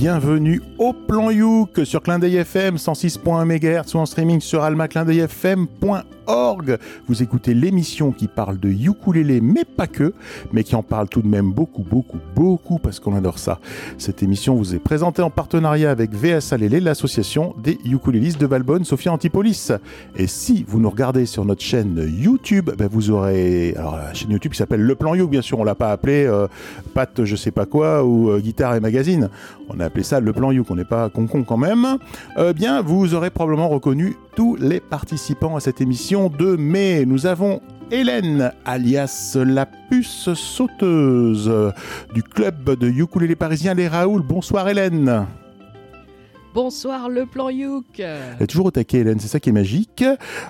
bienvenue au plan Youk sur Clin FM 106.1 MHz ou en streaming sur almaclindeuilfm.org vous écoutez l'émission qui parle de ukulélé, mais pas que, mais qui en parle tout de même beaucoup, beaucoup, beaucoup, parce qu'on adore ça. Cette émission vous est présentée en partenariat avec VS Alélé, l'association des ukulélistes de Valbonne, Sophia Antipolis. Et si vous nous regardez sur notre chaîne YouTube, ben vous aurez alors la chaîne YouTube qui s'appelle Le Plan You, bien sûr, on l'a pas appelé euh, Pat je sais pas quoi ou euh, Guitare et Magazine. Appelé ça Le Plan You, qu'on n'est pas con con quand même. Euh, bien, vous aurez probablement reconnu tous les participants à cette émission de mai. Nous avons Hélène, alias la puce sauteuse du club de ukulélé parisien Les Raoul. Bonsoir Hélène. Bonsoir le plan Youk. Elle est toujours au taquet Hélène, c'est ça qui est magique.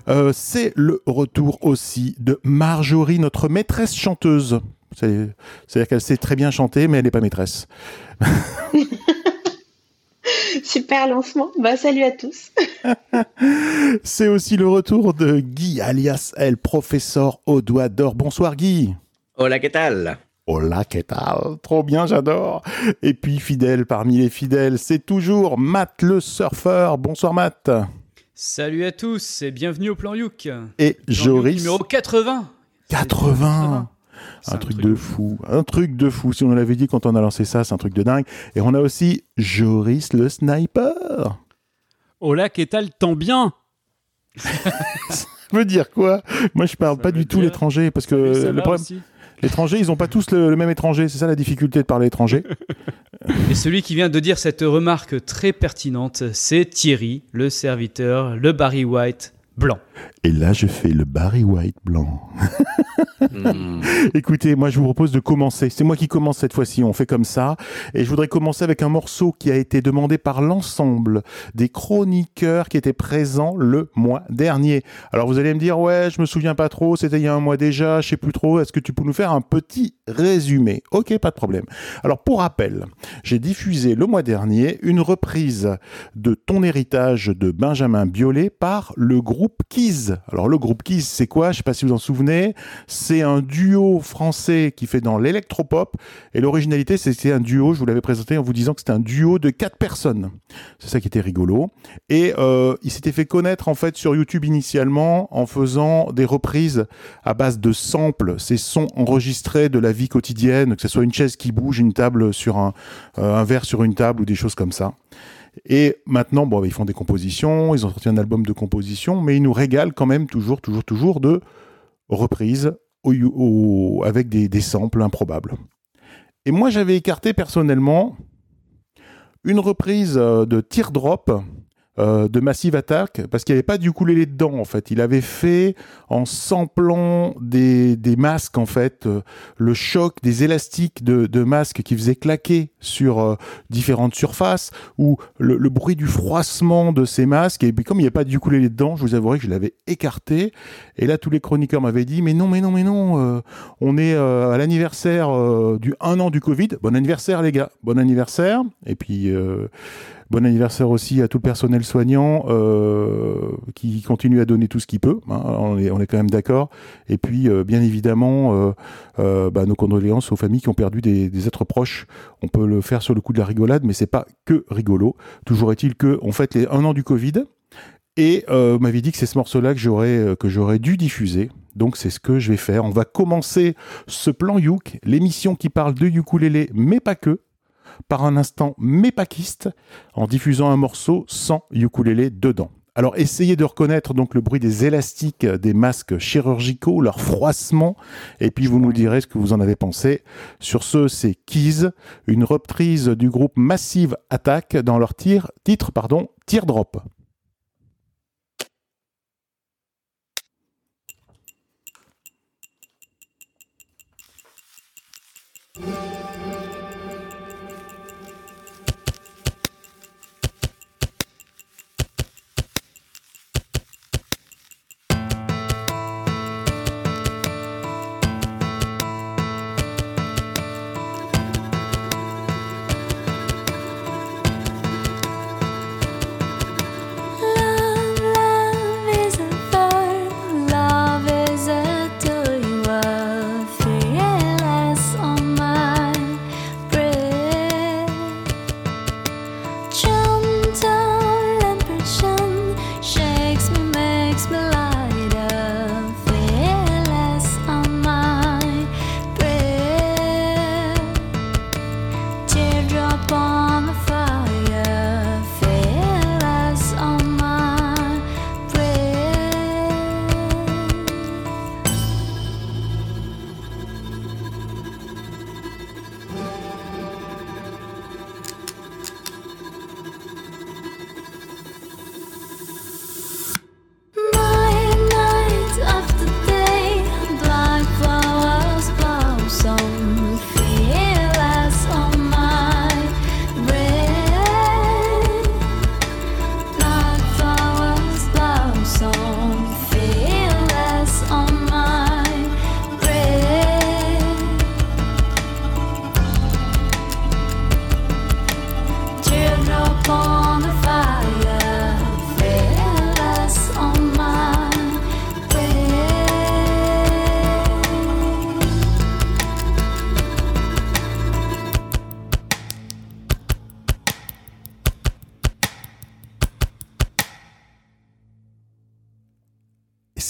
Euh, c'est le retour aussi de Marjorie, notre maîtresse chanteuse. C'est-à-dire qu'elle sait très bien chanter, mais elle n'est pas maîtresse. Super lancement. Bah, salut à tous. C'est aussi le retour de Guy, alias El Professeur au doigt d'or. Bonsoir Guy. Hola, ¿qué tal? Hola, ¿qué tal? Trop bien, j'adore. Et puis, fidèle parmi les fidèles, c'est toujours Matt le surfeur. Bonsoir Matt. Salut à tous et bienvenue au plan Youk. Et Joris. numéro 80. 80. Un, truc, de fou. Un truc de fou. Si on l'avait dit quand on a lancé ça, c'est un truc de dingue. Et on a aussi Joris le sniper. Hola, qu'est-ce tant bien Ça veut dire quoi? Moi, je parle pas du tout l'étranger parce que le problème. L'étranger, ils n'ont pas tous le, même étranger. C'est ça la difficulté de parler étranger. Et celui qui vient de dire cette remarque très pertinente, c'est Thierry, le serviteur, le Barry White blanc. Et là, je fais le Barry White blanc. Hmm. Écoutez, moi, je vous propose de commencer. C'est moi qui commence cette fois-ci. On fait comme ça. Et je voudrais commencer avec un morceau qui a été demandé par l'ensemble des chroniqueurs qui étaient présents le mois dernier. Alors, vous allez me dire, ouais, je me souviens pas trop. C'était il y a un mois déjà. Je sais plus trop. Est-ce que tu peux nous faire un petit résumé? Ok, pas de problème. Alors, pour rappel, j'ai diffusé le mois dernier une reprise de Ton héritage de Benjamin Biolay par le groupe Alors le groupe Kiss, c'est quoi? Je ne sais pas si vous en souvenez. C'est un duo français qui fait dans l'électropop. Et l'originalité, c'est un duo, je vous l'avais présenté en vous disant que c'était un duo de quatre personnes. C'est ça qui était rigolo. Et euh, il s'était fait connaître en fait sur YouTube initialement en faisant des reprises à base de samples, ces sons enregistrés de la vie quotidienne, que ce soit une chaise qui bouge, une table sur un, euh, un verre sur une table ou des choses comme ça. Et maintenant, bon, ils font des compositions, ils ont sorti un album de composition, mais ils nous régalent quand même toujours, toujours, toujours de reprises avec des, des samples improbables. Et moi, j'avais écarté personnellement une reprise euh, de Teardrop euh, de Massive Attack parce qu'il n'y avait pas du les dedans en fait. Il avait fait en samplant des, des masques en fait, euh, le choc des élastiques de, de masques qui faisaient claquer sur euh, différentes surfaces ou le, bruit du froissement de ces masques. Et puis comme il n'y avait pas du les dedans, je vous avouerai que je l'avais écarté. Et là tous les chroniqueurs m'avaient dit mais non mais non mais non, on est à l'anniversaire du 1 an du Covid. Bon anniversaire les gars, bon anniversaire. Et puis Bon anniversaire aussi à tout le personnel soignant euh, qui continue à donner tout ce qu'il peut. Hein, on, est, on, quand même d'accord. Et puis, euh, bien évidemment, euh, bah, nos condoléances aux familles qui ont perdu des, êtres proches. On peut le faire sur le coup de la rigolade, mais c'est pas que rigolo. Toujours est-il que on fête les un an du Covid. Et euh, m'avait dit que c'est ce morceau-là que j'aurais que j'aurais dû diffuser. Donc c'est ce que je vais faire. On va commencer ce plan Youk, l'émission qui parle de ukulélé, mais pas que par un instant mépakiste en diffusant un morceau sans ukulélé dedans. Alors essayez de reconnaître donc le bruit des élastiques euh, des masques chirurgicaux, leur froissement, et puis vous nous direz ce que vous en avez pensé. Sur ce, c'est Keys, une reprise du groupe Massive Attack dans leur titre pardon, Teardrop. Drop.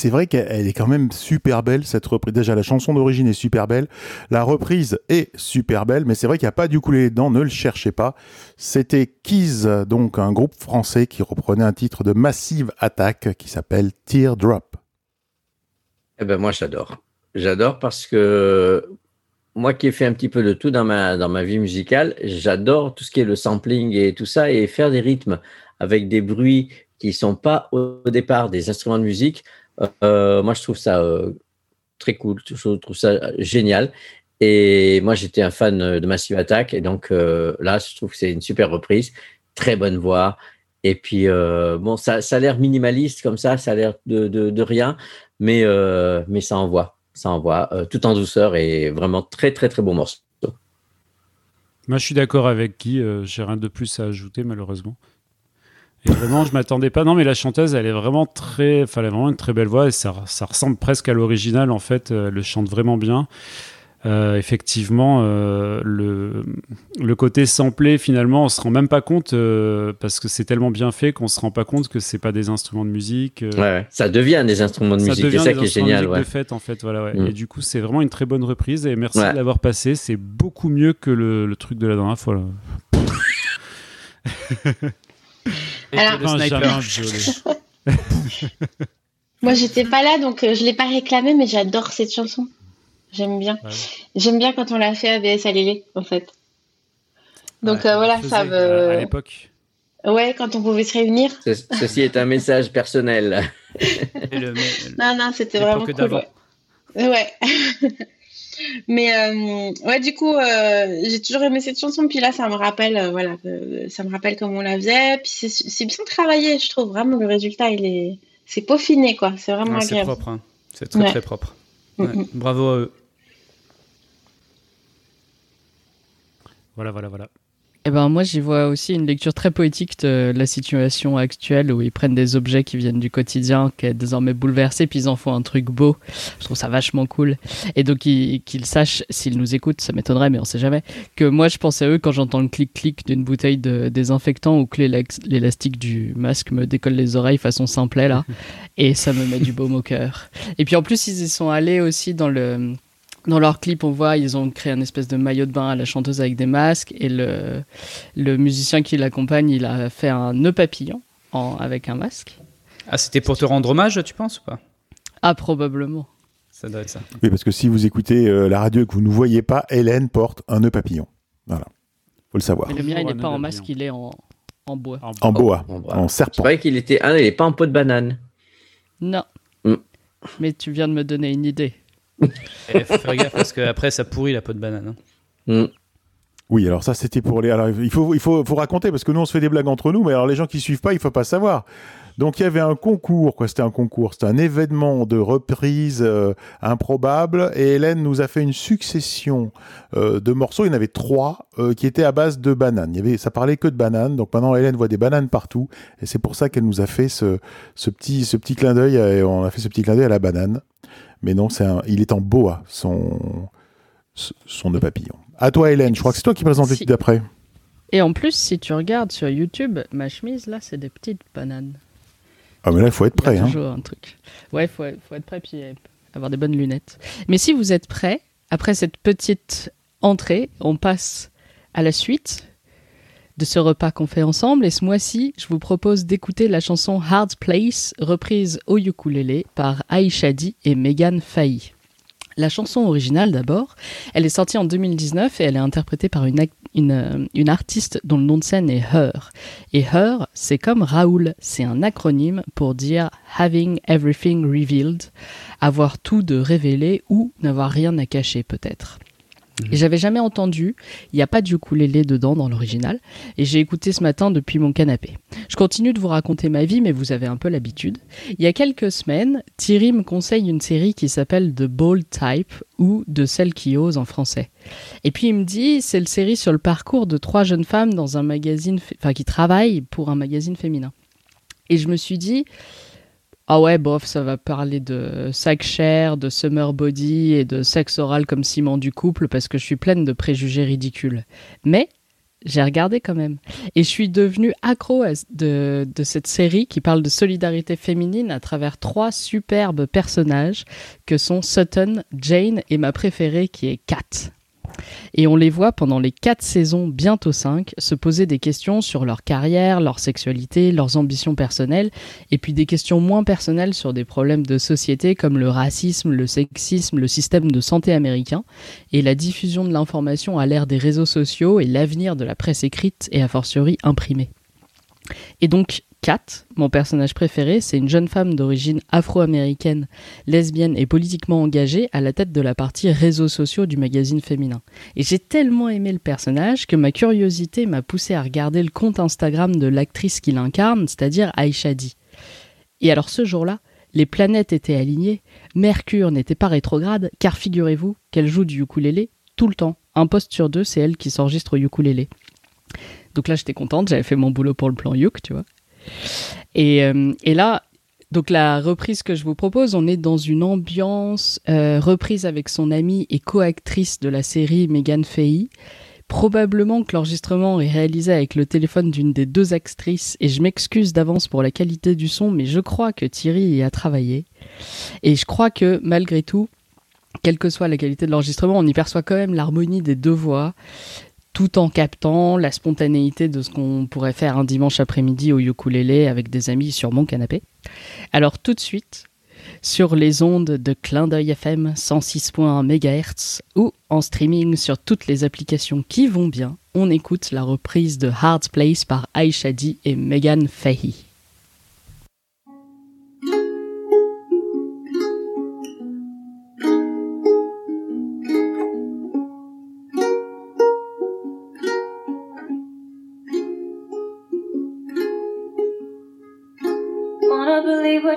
C'est vrai qu'elle est quand même super belle cette reprise. Déjà la chanson d'origine est super belle, la reprise est super belle, mais c'est vrai qu'il n'y a pas du ukulélé dedans, ne le cherchez pas. C'était Keys, donc un groupe français qui reprenait un titre de Massive Attack qui s'appelle Teardrop. Eh ben moi j'adore. J'adore parce que moi qui ai fait un petit peu de tout dans ma, dans ma vie musicale, j'adore tout ce qui est le sampling et tout ça et faire des rythmes avec des bruits qui sont pas au départ des instruments de musique. Euh, moi je trouve ça euh, très cool, je trouve ça génial. Et moi j'étais un fan de Massive Attack et donc euh, là je trouve que c'est une super reprise, très bonne voix. Et puis bon, ça, a l'air minimaliste comme ça, ça a l'air de, rien, mais, mais ça envoie ça envoie tout en douceur et vraiment très très très bon morceau. Moi je suis d'accord avec Guy, euh, j'ai rien de plus à ajouter malheureusement. Et vraiment, je m'attendais pas. Non, mais la chanteuse, elle est vraiment très, enfin, elle a vraiment une très belle voix et ça, ça ressemble presque à l'original en fait. Elle le chante vraiment bien. Euh, effectivement, euh, le, le côté samplé, finalement, on se rend même pas compte euh, parce que c'est tellement bien fait qu'on se rend pas compte que c'est pas des instruments de musique. Ouais, ça devient des instruments de musique. C'est ça qui est génial. Ouais. De fait, en fait, voilà. Mm. Et du coup, c'est vraiment une très bonne reprise et merci de l'avoir passé. C'est beaucoup mieux que le, le, truc de la dernière fois. Alors, Moi, j'étais pas là, donc je l'ai pas réclamé, mais j'adore cette chanson. J'aime bien. J'aime bien quand on l'a fait à BS à Lélé, en fait. Donc euh, voilà, ça me. À l'époque. Ouais, quand on pouvait se réunir. ceci est un message personnel. non, non, c'était vraiment cool. Ouais. ouais. Mais euh, ouais, du coup, euh, j'ai toujours aimé cette chanson. Puis là, ça me rappelle, voilà, ça me rappelle comment on la faisait. Puis c'est bien travaillé, je trouve. Vraiment, le résultat, il est, c'est peaufiné, quoi. C'est vraiment agréable. C'est propre. Hein. C'est très très propre. Bravo à eux. Voilà, voilà, voilà. Eh ben, moi, j'y vois aussi une lecture très poétique de la situation actuelle où ils prennent des objets qui viennent du quotidien, qui est désormais bouleversé, puis ils en font un truc beau. Je trouve ça vachement cool. Et donc, qu'ils sachent, s'ils nous écoutent, ça m'étonnerait, mais on sait jamais, que moi, je pense à eux quand j'entends le clic-clic d'une bouteille de désinfectant ou que l'élastique du masque me décolle les oreilles façon simplet, là. et ça me met du baume au cœur. Et puis, en plus, ils y sont allés aussi dans le dans leur clip, on voit, ils ont créé un espèce de maillot de bain à la chanteuse avec des masques. Et le, le musicien qui l'accompagne, il a fait un nœud papillon en, avec un masque. Ah, c'était pour te rendre hommage, tu penses ou pas? Ah, probablement. Ça doit être ça. Oui, parce que si vous écoutez euh, la radio et que vous ne voyez pas, Hélène porte un nœud papillon. Voilà. faut le savoir. Mais le mien, il n'est pas en masque, il est en, en bois. En, bois, en, serpent. Je croyais qu'il était. Ah, il n'est pas en peau de banane. Non. Mm. Mais tu viens de me donner une idée. Et faire gaffe parce qu'après ça pourrit la peau de banane. Hein. Mm. Oui, alors ça c'était pour les. Alors il faut il faut, faut raconter parce que nous on se fait des blagues entre nous, mais alors les gens qui suivent pas, il faut pas savoir. Donc il y avait un concours, quoi. C'était un concours, c'était un événement de reprise euh, improbable. Et Hélène nous a fait une succession euh, de morceaux. Il y en avait trois euh, qui étaient à base de bananes. Il y avait, ça parlait que de bananes. Donc maintenant Hélène voit des bananes partout, et c'est pour ça qu'elle nous a fait ce, ce petit ce petit clin d'œil. On a fait ce petit clin d'œil à la banane. Mais non, c'est il est en boa, son, son nœud papillon. À toi, Hélène. Je crois que c'est toi qui présente l'étude d'après. Et en plus, si tu regardes sur YouTube, ma chemise, là, c'est des petites bananes. Ah, mais là, il faut être prêt. Il y a hein. toujours un truc. Ouais, il faut, faut, être prêt puis avoir des bonnes lunettes. Mais si vous êtes prêt, après cette petite entrée, on passe à la suite de ce repas qu'on fait ensemble. Et ce mois-ci, je vous propose d'écouter la chanson Hard Place, reprise au ukulélé par Aisha Di et Megan Fahy. La chanson originale d'abord, elle est sortie en 2019 et elle est interprétée par une, une, une, artiste dont le nom de scène est Her. Et Her, c'est comme Raoul, c'est un acronyme pour dire Having Everything Revealed, avoir tout de révélé ou n'avoir rien à cacher peut-être. Et j'avais jamais entendu, il n'y a pas du ukulélé dedans dans l'original, et j'ai écouté ce matin depuis mon canapé. Je continue de vous raconter ma vie, mais vous avez un peu l'habitude. Il y a quelques semaines, Thierry me conseille une série qui s'appelle The Bold Type, ou De celle qui ose en français. Et puis il me dit, c'est une série sur le parcours de trois jeunes femmes dans un magazine, enfin qui travaillent pour un magazine féminin. Et je me suis dit, ah ouais, bof, ça va parler de sac cher, de summer body et de sexe oral comme ciment du couple parce que je suis pleine de préjugés ridicules. Mais j'ai regardé quand même. Et je suis devenue accro de, de cette série qui parle de solidarité féminine à travers trois superbes personnages que sont Sutton, Jane et ma préférée qui est Kat. Et on les voit pendant les quatre saisons, bientôt cinq, se poser des questions sur leur carrière, leur sexualité, leurs ambitions personnelles, et puis des questions moins personnelles sur des problèmes de société comme le racisme, le sexisme, le système de santé américain, et la diffusion de l'information à l'ère des réseaux sociaux et l'avenir de la presse écrite et a fortiori imprimée. Et donc, Kat, mon personnage préféré, c'est une jeune femme d'origine afro-américaine, lesbienne et politiquement engagée à la tête de la partie réseaux sociaux du magazine féminin. Et j'ai tellement aimé le personnage que ma curiosité m'a poussé à regarder le compte Instagram de l'actrice qui l'incarne, c'est-à-dire Aisha Di. Et alors ce jour-là, les planètes étaient alignées, Mercure n'était pas rétrograde, car figurez-vous qu'elle joue du ukulélé tout le temps. Un poste sur deux, c'est elle qui s'enregistre au ukulélé. Donc là, j'étais contente, j'avais fait mon boulot pour le plan Yuk, tu vois. Euh, et, là, donc la reprise que je vous propose, on est dans une ambiance euh, reprise avec son amie et co-actrice de la série Megan Fay. Probablement que l'enregistrement est réalisé avec le téléphone d'une des deux actrices et je m'excuse d'avance pour la qualité du son, mais je crois que Thierry y a travaillé. Et je crois que malgré tout, quelle que soit la qualité de l'enregistrement, on y perçoit quand même l'harmonie des deux voix tout en captant la spontanéité de ce qu'on pourrait faire un dimanche après-midi au ukulélé avec des amis sur mon canapé. Alors tout de suite, sur les ondes de Clin d'œil FM 106.1 MHz ou en streaming sur toutes les applications qui vont bien, on écoute la reprise de Hard Place par Aisha et Megan Fahey.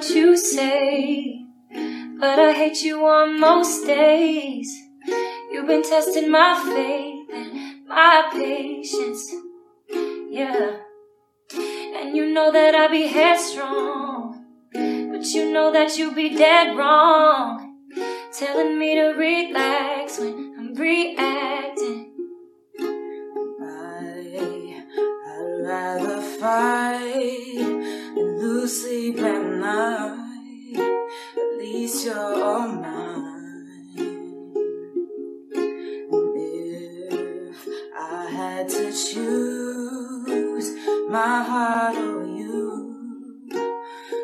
You say, but I hate you on most days. You've been testing my faith and my patience, yeah. And you know that I be headstrong, but you know that you be dead wrong. Telling me to relax when I'm reacting. I, I'd rather fight lose sleep at night, at least you're all mine. And if I had to choose my heart or you,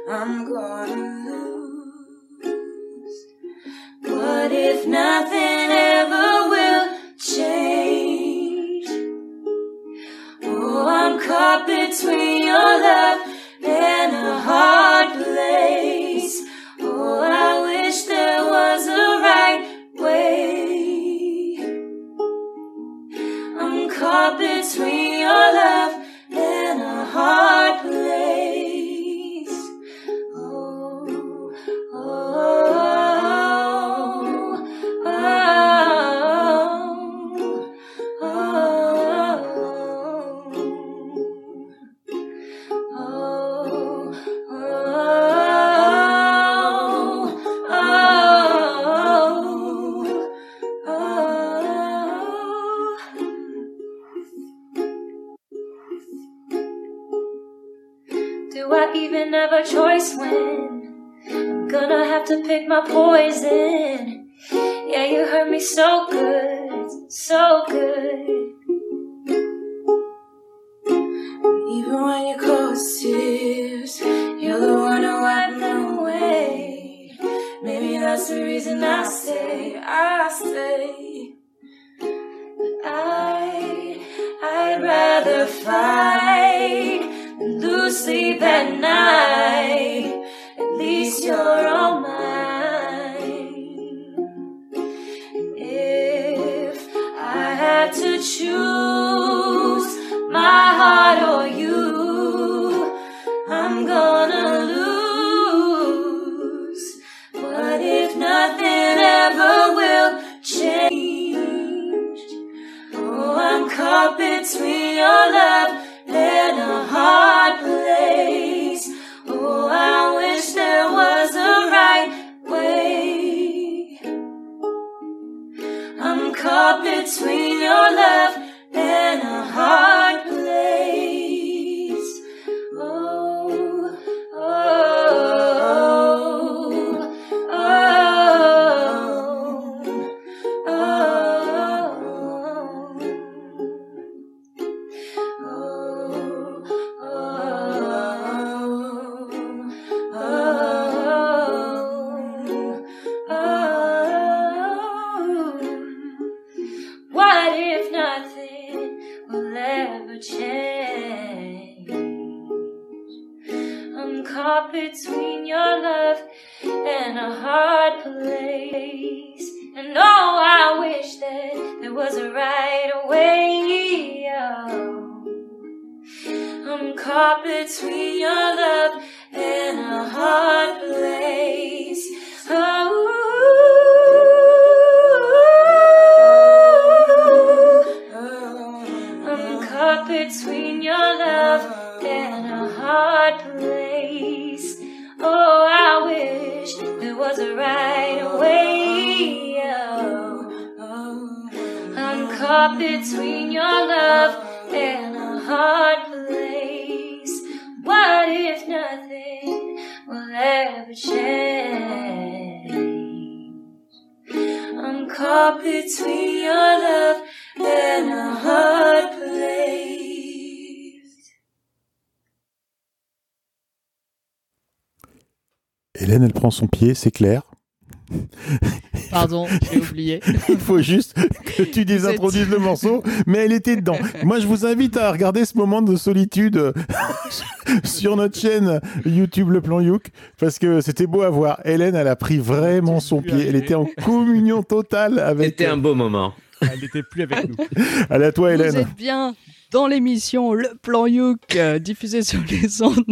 I'm gonna lose. What if nothing ever will change? Oh, I'm caught between your love to pick my poison. Yeah, you hurt me so good, so good. even when you close tears, you're the one who wipe them away. Maybe that's the reason I stay, I stay. But I, I'd rather fight than lose sleep at night. At least you're all mine. Or you, I'm gonna lose. But if nothing ever will change, oh, I'm caught between your love Hélène, elle prend son pied, c'est clair. Pardon, j'ai oublié. Il faut juste que tu désintroduises le morceau, mais elle était dedans. Moi, je vous invite à regarder ce moment de solitude sur notre chaîne YouTube Le Plan Youk, parce que c'était beau à voir. Hélène, elle a pris vraiment son pied. Elle était en communion totale avec. C'était un beau moment. Elle n'était plus avec nous. Allez à toi, Hélène. Vous êtes bien dans l'émission Le Plan Youk, euh, diffusée sur les ondes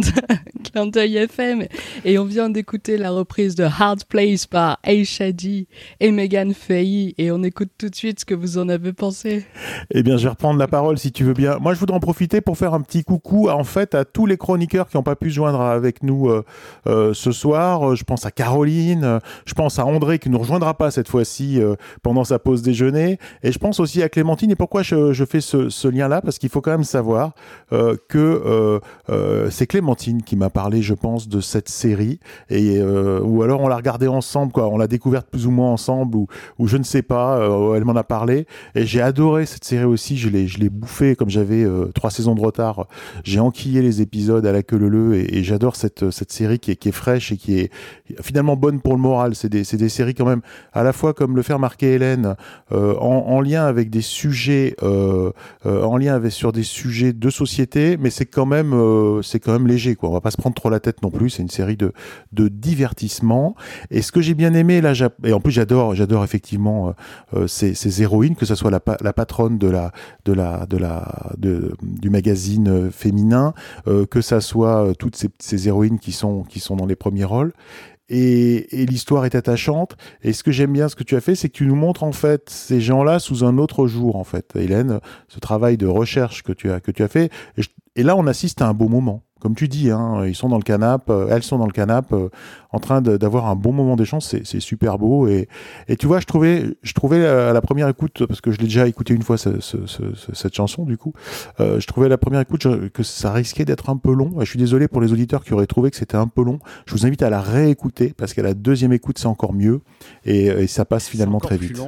Clin FM. Et on vient d'écouter la reprise de Hard Place par Aishadi et Megan Faye. Et on écoute tout de suite ce que vous en avez pensé. Eh bien, je vais reprendre la parole si tu veux bien. Moi, je voudrais en profiter pour faire un petit coucou, en fait, à tous les chroniqueurs qui n'ont pas pu joindre avec nous euh, euh, ce soir. Je pense à Caroline, je pense à André qui ne nous rejoindra pas cette fois-ci pendant sa pause déjeuner. Et je pense aussi à Clémentine. Et pourquoi je, fais ce, lien-là? Parce faut quand même savoir euh, que euh, euh, c'est Clémentine qui m'a parlé, je pense, de cette série. Et, ou alors on l'a regardée ensemble, quoi. On l'a découverte plus ou moins ensemble, ou, je ne sais pas. elle m'en a parlé. Et j'ai adoré cette série aussi. Je l'ai, bouffée comme j'avais trois saisons de retard. J'ai enquillé les épisodes à la queue leu et, et j'adore cette, cette série qui est, fraîche et qui est finalement bonne pour le moral. C'est des, des séries quand même à la fois comme le fait remarquer Hélène en, en lien avec des sujets, en lien avec sur des sujets de société, mais c'est quand même euh, c'est quand même léger quoi. On va pas se prendre trop la tête non plus. C'est une série de de divertissement. Et ce que j'ai bien aimé là, et en plus j'adore j'adore effectivement euh, euh, ces, héroïnes, que ce soit la, pa- la patronne du magazine féminin, que ça soit toutes ces, héroïnes qui sont dans les premiers rôles. Et, et l'histoire est attachante. Et ce que j'aime bien, ce que tu as fait, c'est que tu nous montres en fait ces gens-là sous un autre jour, en fait. Hélène, ce travail de recherche que tu as que tu as fait. Et là, on assiste à un beau moment. Comme tu dis, hein, ils sont dans le canapé, euh, elles sont dans le canapé, euh, en train d'avoir un bon moment d'échange. C'est super beau. Et, et tu vois, je trouvais, je trouvais à la première écoute, parce que je l'ai déjà écouté une fois ce- ce- ce- ce- cette chanson, du coup, euh, je trouvais à la première écoute que ça risquait d'être un peu long. Je suis désolé pour les auditeurs qui auraient trouvé que c'était un peu long. Je vous invite à la réécouter parce qu'à la deuxième écoute, c'est encore mieux et, et ça passe finalement très vite.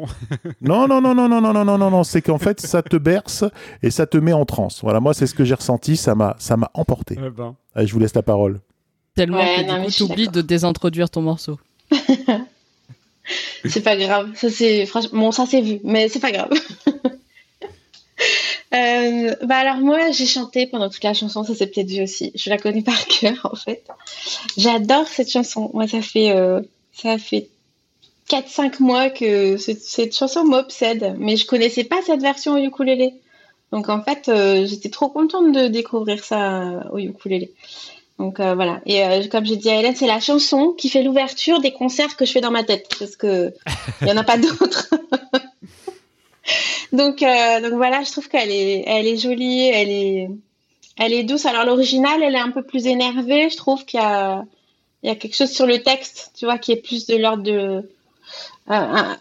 Non, non, non, non, non, non, non, non, non, non. C'est qu'en fait, ça te berce et ça te met en transe. Voilà, moi, c'est ce que j'ai ressenti. Ça m'a, ça m'a emporté. Eh ben, Allez, je vous laisse la parole. Tellement Ouais, que non, du coup, t'oublies de désintroduire ton morceau. C'est pas grave. Ça, c'est franchement, bon, ça c'est vu, mais c'est pas grave. Euh, bah alors moi j'ai chanté pendant toute la chanson, ça c'est peut-être vu aussi. Je la connais par cœur en fait. J'adore cette chanson. Moi ça fait euh, ça fait 4-5 mois que cette, cette chanson m'obsède, mais je connaissais pas cette version au ukulélé. Donc en fait euh, j'étais trop contente de découvrir ça euh, au ukulélé. Donc euh, voilà. Et euh, comme j'ai dit à Hélène, c'est la chanson qui fait l'ouverture des concerts que je fais dans ma tête parce que il y en a pas d'autres. donc donc voilà, je trouve qu'elle est elle est jolie, elle est elle est douce. Alors l'original, elle est un peu plus énervée. Je trouve qu'il y a il y a quelque chose sur le texte, tu vois, qui est plus de l'ordre de euh,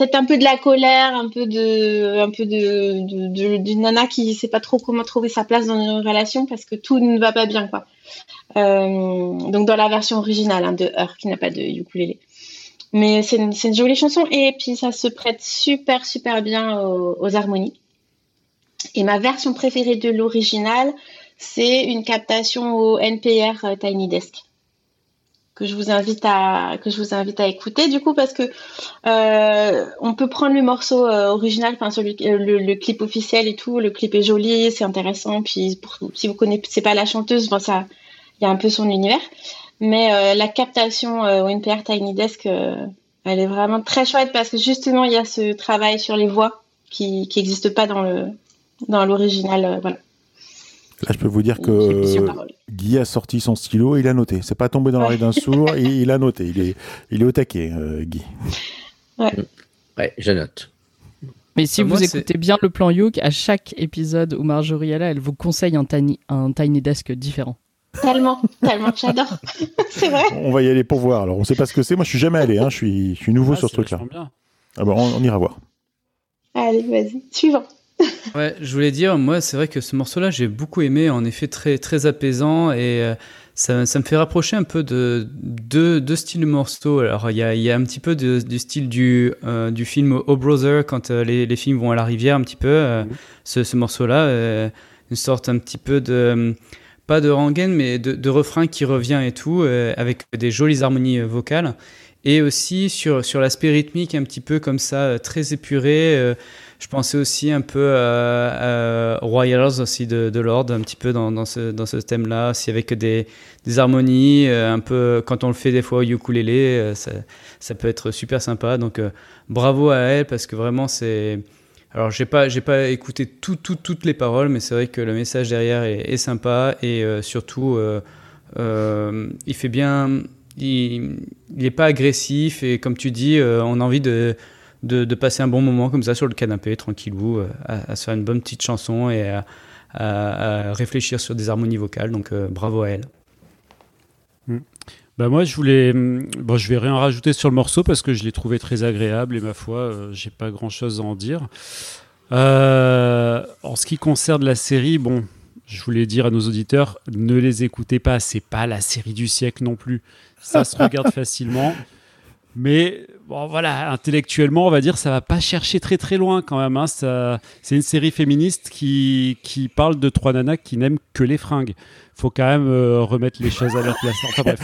peut-être un peu de la colère, un peu de d'une nana qui sait pas trop comment trouver sa place dans une relation parce que tout ne va pas bien quoi. Euh, donc dans la version originale hein, de Her qui n'a pas de ukulélé. Mais c'est une, jolie chanson et puis ça se prête super super bien aux, aux harmonies. Et ma version préférée de l'original, c'est une captation au NPR euh, Tiny Desk que je vous invite à que je vous invite à écouter du coup parce que euh, on peut prendre le morceau euh, original, enfin celui euh, le, clip officiel et tout, le clip est joli, c'est intéressant puis si vous connaissez pas la chanteuse, bon ça il y a un peu son univers. Mais la captation WinPR Tiny Desk, elle est vraiment très chouette parce que justement, il y a ce travail sur les voix qui n'existe pas dans le dans l'original. voilà. Là, je peux vous dire que Guy a sorti son stylo et il a noté. C'est pas tombé dans l'oreille d'un sourd, et il a noté. Il est, il est au taquet, Guy. Ouais. ouais, je note. Mais si vous écoutez bien le plan Youk, à chaque épisode où Marjorie est là, elle vous conseille un tiny, un tiny desk différent. Tellement, tellement, j'adore. c'est vrai. On va y aller pour voir. Alors, on sait pas ce que c'est. Moi, je suis jamais allé. Hein. Je, suis, je suis nouveau ah, sur ce truc-là. Ah bah, on, ira voir. Allez, vas-y. Suivant. Ouais, je voulais dire, moi, c'est vrai que ce morceau-là, j'ai beaucoup aimé. En effet, très, très apaisant et. Euh, ça, ça, me fait rapprocher un peu de deux de styles de morceaux. Alors, il y a, y a, un petit peu de, du style du, euh, du film O Brother, quand euh, les, les, films vont à la rivière, un petit peu, euh, mhm. ce, ce morceau-là. une sorte un petit peu de. Pas de rengaine, mais de, de refrain qui revient et tout, avec des jolies harmonies vocales. Et aussi sur, sur l'aspect rythmique, un petit peu comme ça, très épuré je pensais aussi un peu à, Royals aussi de, de, Lord, un petit peu dans, ce, dans ce thème-là, aussi avec des, des harmonies, euh, un peu quand on le fait des fois au ukulélé, euh, ça, peut être super sympa. Donc euh, bravo à elle parce que vraiment c'est. Alors j'ai pas j'ai pas écouté tout, tout, toutes les paroles, mais c'est vrai que le message derrière est, sympa et surtout il fait bien. Il n'est pas agressif et comme tu dis, on a envie de de, passer un bon moment comme ça sur le canapé, tranquillou, euh, à, se faire une bonne petite chanson et à, réfléchir sur des harmonies vocales. Donc euh, bravo à elle. Mm. Bah moi, je voulais. Mm, bon, je vais rien rajouter sur le morceau parce que je l'ai trouvé très agréable et ma foi, euh, j'ai pas grand chose à en dire. en ce qui concerne la série, bon, je voulais dire à nos auditeurs, ne les écoutez pas, c'est pas la série du siècle non plus. Ça se regarde facilement. Mais bon, voilà, intellectuellement, on va dire, ça va pas chercher très très loin quand même. Hein. c'est une série féministe qui, qui parle de trois nanas qui n'aiment que les fringues. Faut quand même euh, remettre les choses à leur place.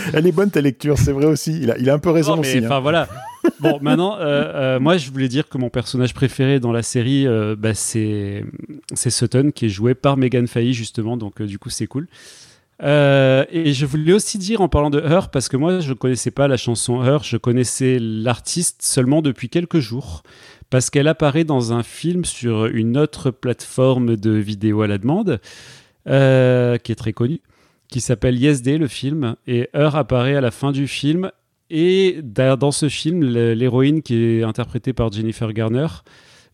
Elle est bonne ta lecture, c'est vrai aussi. Il a, il a un peu raison aussi. Hein. Enfin voilà. Bon, maintenant, euh, euh, moi, je voulais dire que mon personnage préféré dans la série, bah, c'est Sutton, qui est joué par Megan Fahy justement. Donc du coup, c'est cool. Euh, et je voulais aussi dire en parlant de Her, parce que moi je ne connaissais pas la chanson Her, je connaissais l'artiste seulement depuis quelques jours, parce qu'elle apparaît dans un film sur une autre plateforme de vidéo à la demande, euh, qui est très connue, qui s'appelle Yes Day, le film, et Her apparaît à la fin du film, et dans ce film, l'héroïne qui est interprétée par Jennifer Garner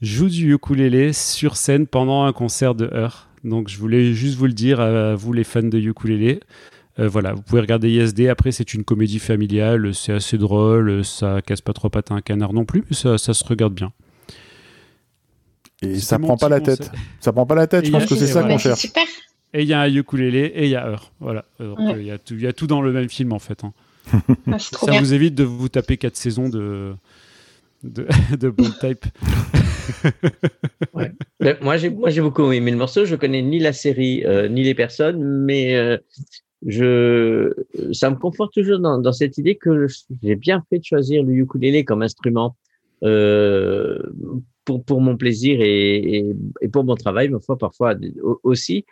joue du ukulélé sur scène pendant un concert de Her. Donc je voulais juste vous le dire à vous les fans de ukulélé. Euh, voilà, vous pouvez regarder ISD. Après, c'est une comédie familiale, c'est assez drôle, ça casse pas trop patin un canard non plus, mais ça, se regarde bien. Et ça prend pas la tête. Ça prend pas la tête, je pense que c'est ça qu'on cherche. Et il y a un ukulélé et il y a Heure. Voilà. Euh, il y, a tout dans le même film en fait. Hein. Ah, ça vous évite de vous taper quatre saisons de, de, de Type. Moi, j'ai, moi, j'ai beaucoup aimé le morceau. Je connais ni la série, euh, ni les personnes, mais euh, je, ça me conforte toujours dans, cette idée que j'ai bien fait de choisir le ukulélé comme instrument euh, pour, pour mon plaisir et, pour mon travail, ma foi, parfois aussi.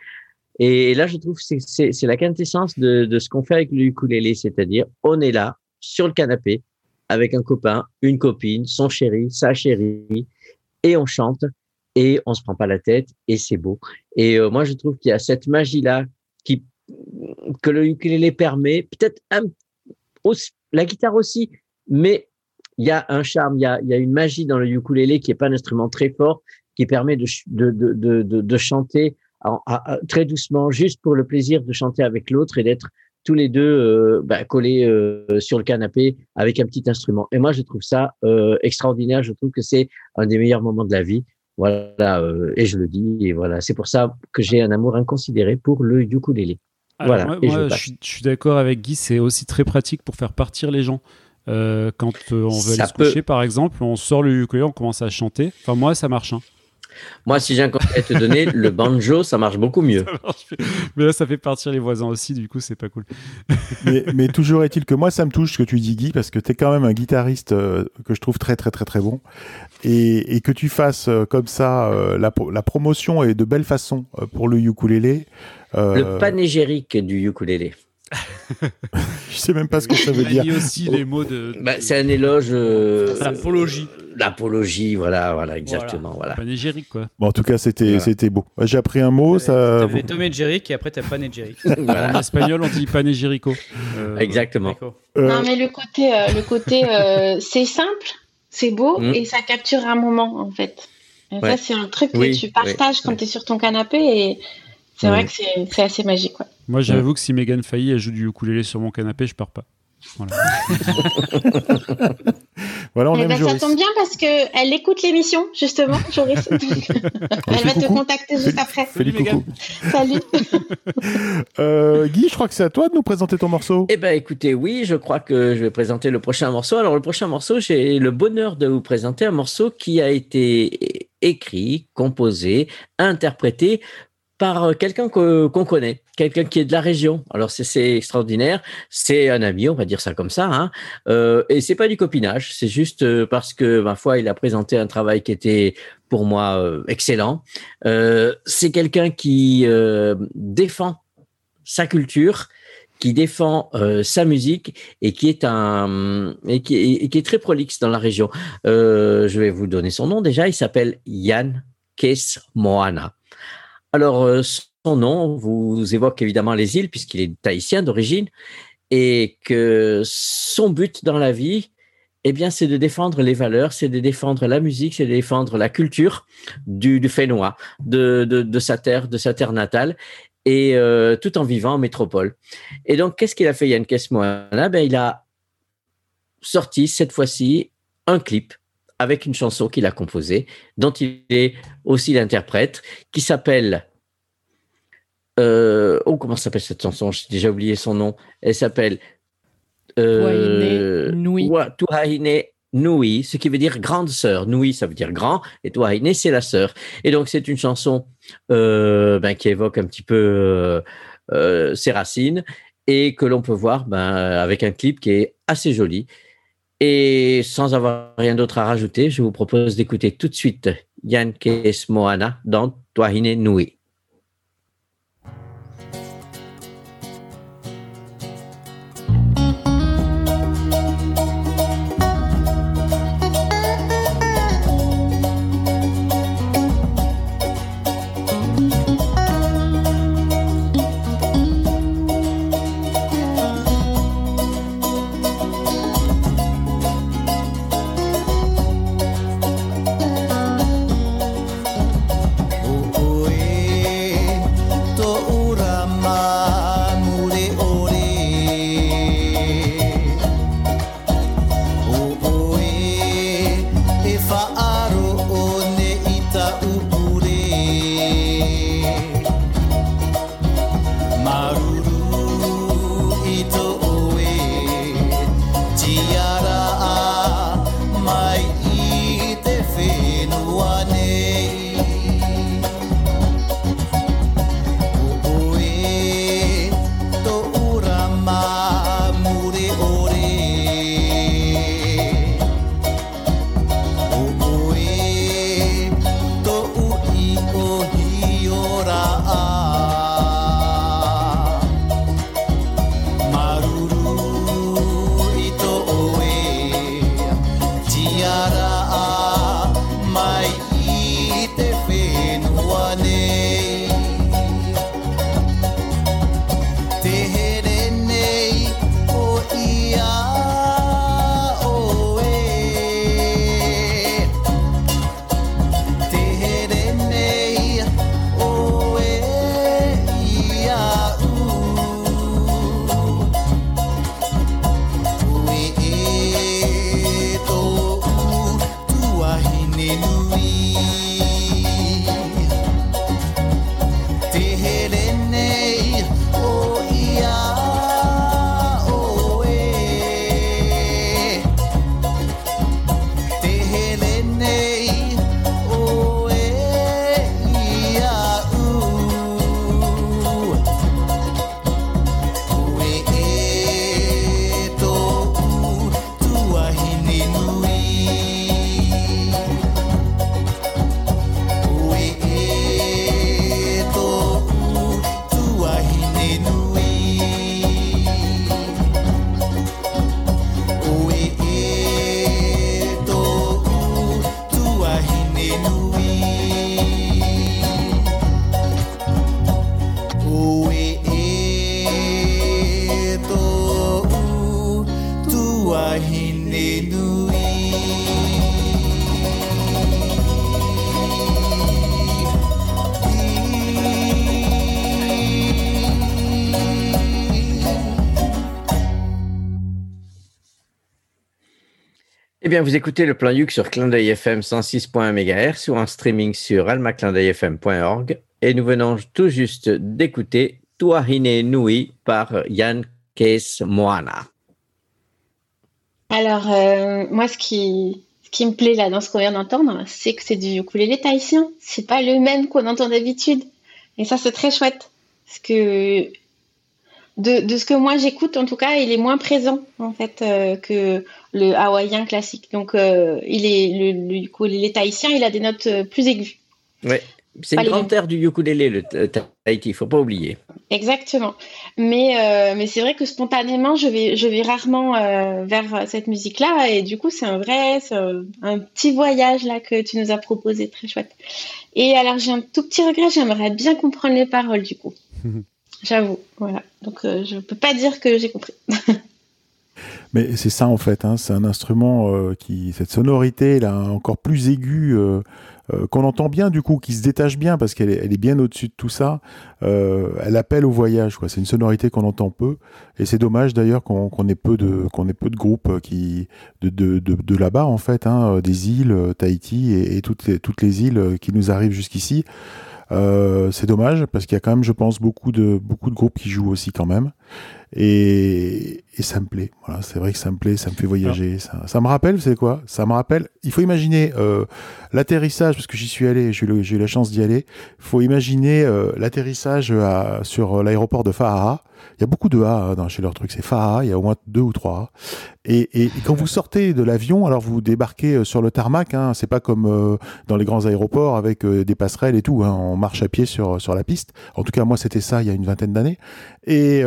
Et là, je trouve que c'est, c'est la quintessence de, de ce qu'on fait avec le ukulélé, c'est-à-dire on est là, sur le canapé, avec un copain, une copine, son chéri, sa chérie, et on chante et on se prend pas la tête et c'est beau. Et euh, moi, je trouve qu'il y a cette magie-là qui que le ukulélé permet, peut-être la guitare aussi, mais il y a un charme, il y a, il y a une magie dans le ukulélé qui est pas un instrument très fort, qui permet de, de, de, de, de chanter très doucement, juste pour le plaisir de chanter avec l'autre et d'être tous les deux euh, bah, collés euh, sur le canapé avec un petit instrument. Et moi, je trouve ça euh, extraordinaire. Je trouve que c'est un des meilleurs moments de la vie. Voilà, et je le dis. Et voilà, c'est pour ça que j'ai un amour inconsidéré pour le ukulélé. voilà. Moi, je, suis, d'accord avec Guy. C'est aussi très pratique pour faire partir les gens. quand on veut aller se coucher, par exemple, on sort le ukulélé, on commence à chanter. Enfin, moi, ça marche. Hein. Moi, si j'ai un conseil à te donner, le banjo, ça marche beaucoup mieux. mais là, ça fait partir les voisins aussi, du coup, c'est pas cool. mais, toujours est-il que moi, ça me touche ce que tu dis, Guy, parce que tu es quand même un guitariste euh, que je trouve très, très, très, très bon. Et, que tu fasses euh, comme ça euh, la, la, promotion et de belle façon pour le ukulélé. Le panégérique du ukulélé. Je sais même pas ce que ça veut dire. Il aussi les mots de. Bah, c'est un éloge. Euh, L'apologie. L'apologie, voilà, voilà, exactement, voilà. Panégyrique, quoi. Bon, en tout cas, c'était, c'était beau. J'ai appris un mot, ça. T'avais Tom et Jerry, et après t'as panégyrique. En espagnol, on dit panégyrico. Euh, exactement. Euh, non, mais le côté, le côté, c'est simple, c'est beau mm. et ça capture un moment, en fait. Et ça, c'est un truc que tu partages quand tu es sur ton canapé et c'est vrai que c'est assez magique. Moi, j'avoue que si Megan Failly joue du ukulélé sur mon canapé, je pars pas. Voilà, voilà on eh ben, Ça tombe bien parce qu'elle écoute l'émission, justement, Joris. elle va te contacter juste après. Salut, coucou. Salut. euh, Guy, je crois que c'est à toi de nous présenter ton morceau. Eh ben, écoutez, oui, je crois que je vais présenter le prochain morceau. Alors, le prochain morceau, j'ai le bonheur de vous présenter un morceau qui a été écrit, composé, interprété par euh, quelqu'un qu'on connaît, quelqu'un qui est de la région. Alors c'est extraordinaire, c'est un ami, on va dire ça comme ça, hein. Euh, et c'est pas du copinage, c'est juste euh, parce que ma foi, il a présenté un travail qui était pour moi euh, excellent. c'est quelqu'un qui défend sa culture, qui défend sa musique et qui est un et qui, est très prolixe dans la région. je vais vous donner son nom déjà. Il s'appelle Yann Kes Moana. Alors, euh, son nom vous évoque évidemment les îles, puisqu'il est haïtien d'origine, et que son but dans la vie, eh bien, c'est de défendre les valeurs, c'est de défendre la musique, c'est de défendre la culture du, du Fénois, de, de, sa terre, de sa terre natale, et euh, tout en vivant en métropole. Et donc, qu'est-ce qu'il a fait Yann Kesmoana? Ben, Il a sorti cette fois-ci un clip avec une chanson qu'il a composée, dont il est aussi l'interprète, qui s'appelle... Euh, oh, comment s'appelle cette chanson? J'ai déjà oublié son nom. Elle s'appelle... Euh, Nui. Nui, ce qui veut dire grande sœur. Nui, ça veut dire grand, et Tuahine, c'est la sœur. Et donc, c'est une chanson euh, ben, qui évoque un petit peu euh, ses racines et que l'on peut voir ben, avec un clip qui est assez joli. Et sans avoir rien d'autre à rajouter, je vous propose d'écouter tout de suite Yann Kes Moana dans Toahine Nui. Bien, vous écoutez le plan Yuk sur Clin FM 106.1 MHz ou en streaming sur almaclindeuilfm.org et nous venons tout juste d'écouter Tuahine Nui par Yann Kes Moana. Alors, euh, moi, ce qui, ce qui me plaît là dans ce qu'on vient d'entendre, c'est que c'est du ukulélé tahitien. C'est pas le même qu'on entend d'habitude. Et ça, c'est très chouette. Parce que de, ce que moi j'écoute, en tout cas, il est moins présent en fait euh, que le hawaïen classique. Donc, euh, il est le, le ukulélé tahitien, il a des notes euh, plus aiguës. Oui, c'est une grande terre du ukulélé, le Tahiti, il faut pas oublier. Exactement. Mais, mais c'est vrai que spontanément, je vais, je vais rarement vers cette musique-là. Et du coup, c'est un vrai, un, un, petit voyage là que tu nous as proposé, très chouette. Et alors, j'ai un tout petit regret, j'aimerais bien comprendre les paroles du coup. J'avoue, voilà. Donc euh, je peux pas dire que j'ai compris. Mais c'est ça en fait, hein. c'est un instrument euh, qui, cette sonorité là, encore plus aiguë, euh, qu'on entend bien du coup, qui se détache bien parce qu'elle est, bien au-dessus de tout ça. elle appelle au voyage, quoi. C'est une sonorité qu'on entend peu, et c'est dommage d'ailleurs qu'on ait peu de qu'on ait peu de groupes qui de, de, de, là-bas en fait, hein, des îles, Tahiti et, toutes toutes les îles qui nous arrivent jusqu'ici. Euh, c'est dommage parce qu'il y a quand même, je pense, beaucoup de, beaucoup de groupes qui jouent aussi quand même. Et, et ça me plaît. Voilà, c'est vrai que ça me plaît, ça me fait voyager. Ça, ça, me rappelle, c'est quoi? Ça me rappelle. Il faut imaginer euh, l'atterrissage parce que j'y suis allé, j'ai eu, la chance d'y aller. Il faut imaginer euh, l'atterrissage sur l'aéroport de Fa'a. Il y a beaucoup de A dans, chez leur truc. C'est Fa'a. Il y a au moins deux ou trois A. Et, et, quand vous sortez de l'avion, alors vous débarquez euh, sur le tarmac. Hein, c'est pas comme euh, dans les grands aéroports avec euh, des passerelles et tout. Hein, on marche à pied sur sur la piste. En tout cas, moi, c'était ça il y a une vingtaine d'années. Et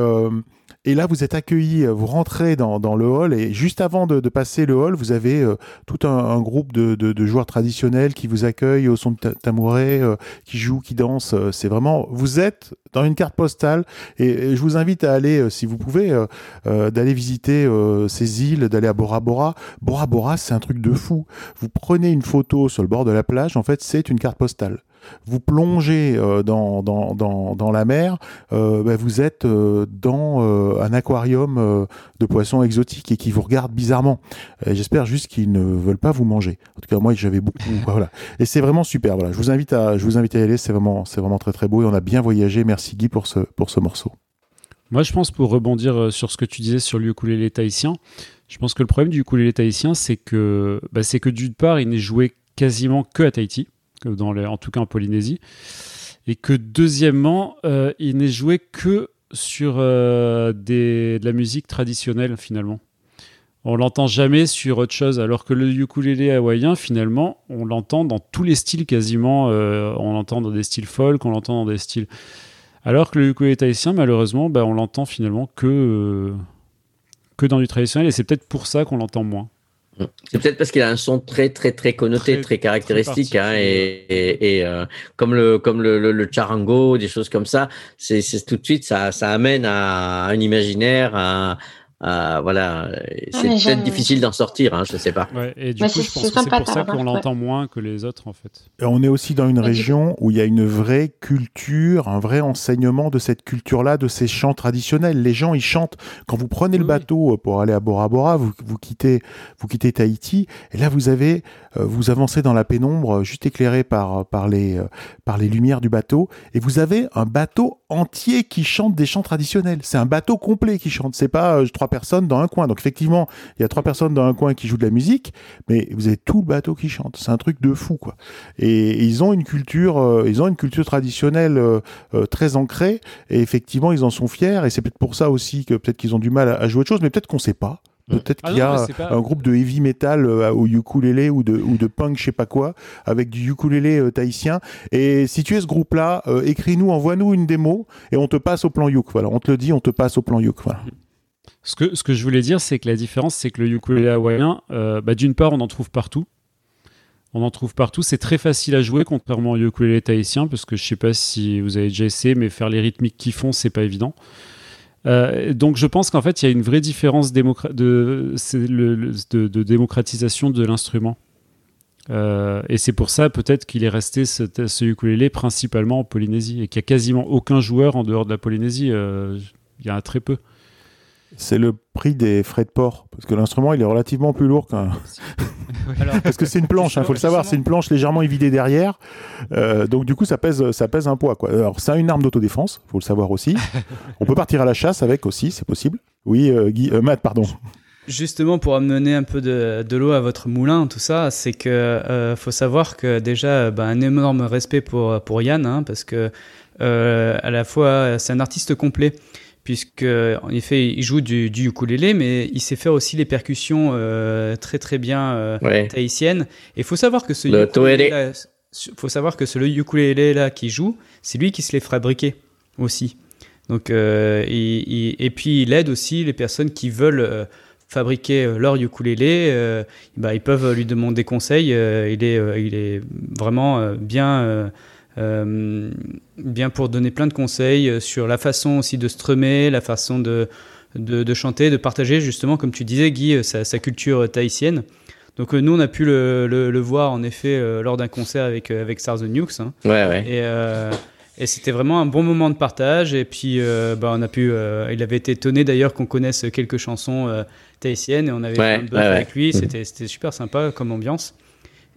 et là, vous êtes accueilli, vous rentrez dans, dans, le hall et juste avant de, de passer le hall, vous avez tout un, un groupe de, de, de, joueurs traditionnels qui vous accueillent au son de tamouret, qui jouent, qui dansent. c'est vraiment, vous êtes dans une carte postale et, je vous invite à aller, si vous pouvez, d'aller visiter ces îles d'aller à Bora Bora. Bora Bora, c'est un truc de fou. Vous prenez une photo sur le bord de la plage, en fait, c'est une carte postale vous plongez euh, dans, dans, dans, la mer, euh, bah, vous êtes euh, dans un aquarium de poissons exotiques et qui vous regardent bizarrement. J'espère juste qu'ils ne veulent pas vous manger. En tout cas, moi, j'avais beaucoup. voilà. Et c'est vraiment super. Voilà. Je vous invite à, je vous invite à y aller. C'est vraiment, c'est vraiment très très beau et on a bien voyagé. Merci Guy pour ce, pour ce morceau. Moi, je pense pour rebondir sur ce que tu disais sur le ukulélé tahitien, je pense que le problème du ukulélé tahitien, c'est que, bah, c'est que d'une part, il n'est joué quasiment que à Tahiti, dans les, en tout cas en Polynésie, et que deuxièmement, euh, il n'est joué que sur euh, des, de la musique traditionnelle finalement. On l'entend jamais sur autre chose, alors que le ukulélé hawaïen, finalement, on l'entend dans tous les styles quasiment. Euh, on l'entend dans des styles folk, on l'entend dans des styles. Alors que le ukulélé tahitien, malheureusement, ben, on l'entend finalement que, que dans du traditionnel, et c'est peut-être pour ça qu'on l'entend moins. C'est peut-être parce qu'il a un son très très très connoté, très, caractéristique, hein, et, et, euh, comme le comme le, le, charango, des choses comme ça, c'est tout de suite ça ça amène à un imaginaire, à, euh, voilà, c'est peut-être difficile d'en sortir, hein, je ne sais pas. et du coup, je pense que c'est pour ça qu'on l'entend moins que les autres, en fait. on est aussi dans une région où il y a une vraie culture, un vrai enseignement de cette culture-là, de ces chants traditionnels. Les gens, ils chantent. Quand vous prenez le bateau euh, pour aller à Bora Bora, vous, vous, quittez, vous quittez Tahiti, et là, vous avez, euh, vous avancez dans la pénombre, juste éclairé par, par, les, par les lumières du bateau, et vous avez un bateau entier qui chante des chants traditionnels. C'est un bateau complet qui chante. C'est pas trois personnes dans un coin. Donc effectivement, il y a trois personnes dans un coin qui jouent de la musique, mais vous avez tout le bateau qui chante. C'est un truc de fou, quoi. Et, ils ont une culture, euh, ils ont une culture traditionnelle euh, euh, très ancrée. Et effectivement, ils en sont fiers. Et c'est peut-être pour ça aussi que peut-être qu'ils ont du mal à, jouer autre chose, mais peut-être qu'on sait pas. Peut-être ah qu'il y a un groupe de heavy metal au ukulélé ou de, ou de punk, je sais pas quoi, avec du ukulélé tahitien. Et si tu es ce groupe-là, écris-nous, envoie-nous une démo et on te passe au plan yuk. Voilà, on te le dit, on te passe au plan yuk. Voilà. Ce que, je voulais dire, c'est que la différence, c'est que le ukulélé hawaïen, euh, bah, d'une part, on en trouve partout. On en trouve partout. C'est très facile à jouer, contrairement au ukulélé tahitien, parce que je sais pas si vous avez déjà essayé, mais faire les rythmiques qu'ils font, c'est pas évident. donc je pense qu'en fait il y a une vraie différence de, démocratisation de l'instrument. et c'est pour ça peut-être qu'il est resté ce, ce, principalement en Polynésie et qu'il n'y a quasiment aucun joueur en dehors de la Polynésie. Il y en a très peu. C'est le prix des frais de port, parce que l'instrument il est relativement plus lourd qu'un. parce que c'est une planche, il hein, faut le savoir, c'est une planche légèrement évidée derrière, euh, donc du coup ça pèse, ça pèse un poids. Quoi. Alors ça a une arme d'autodéfense, faut le savoir aussi. On peut partir à la chasse avec aussi, c'est possible. Oui, euh, Guy, euh, Matt, pardon. Justement, pour amener un peu de, l'eau à votre moulin, tout ça, c'est que faut savoir que déjà, bah, un énorme respect pour, pour Yann, hein, parce que à la fois, c'est un artiste complet puisque en effet il joue du, du, ukulélé, mais il sait faire aussi les percussions euh, très très bien euh, tahitiennes. Et il faut savoir que ce ukulélé, faut savoir que ce le ukulélé là qui joue, c'est lui qui se les fabriqué aussi. Donc euh, et, puis il aide aussi les personnes qui veulent fabriquer leur ukulélé. bah, ils peuvent lui demander conseil. il est il est vraiment bien euh, bien pour donner plein de conseils euh, sur la façon aussi de strummer, la façon de, de, chanter, de partager justement, comme tu disais Guy, euh, sa, culture tahitienne. Donc nous, on a pu le, le, voir en effet lors d'un concert avec, avec Stars the Nukes. Hein. Ouais, ouais. Et, et c'était vraiment un bon moment de partage. Et puis, bah, on a pu. il avait été étonné d'ailleurs qu'on connaisse quelques chansons tahitiennes et on avait ouais, un peu avec lui. C'était super sympa comme ambiance.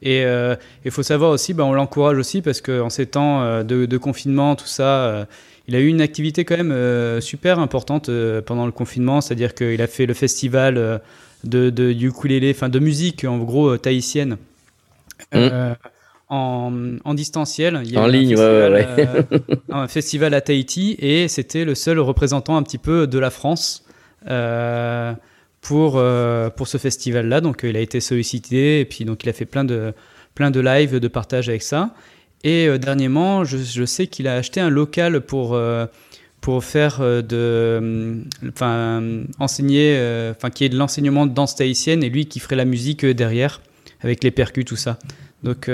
Et il euh, faut savoir aussi, bah, on l'encourage aussi parce qu'en ces temps euh, de, confinement, tout ça, euh, il a eu une activité quand même super importante pendant le confinement, c'est-à-dire qu'il a fait le festival de, de ukulélé, enfin de musique en gros tahitienne. Mmh. En, en, distanciel. Il y a en ligne, ouais, ouais. un festival à Tahiti et c'était le seul représentant un petit peu de la France pour, euh, pour ce festival-là. Donc il a été sollicité et puis donc il a fait plein de, plein de lives, de partage avec ça. Et euh, dernièrement, je, je sais qu'il a acheté un local pour, euh, pour faire de, enfin, enseigner, enfin, qui est de l'enseignement de danse tahitienne et lui qui ferait la musique derrière avec les percus, tout ça. Donc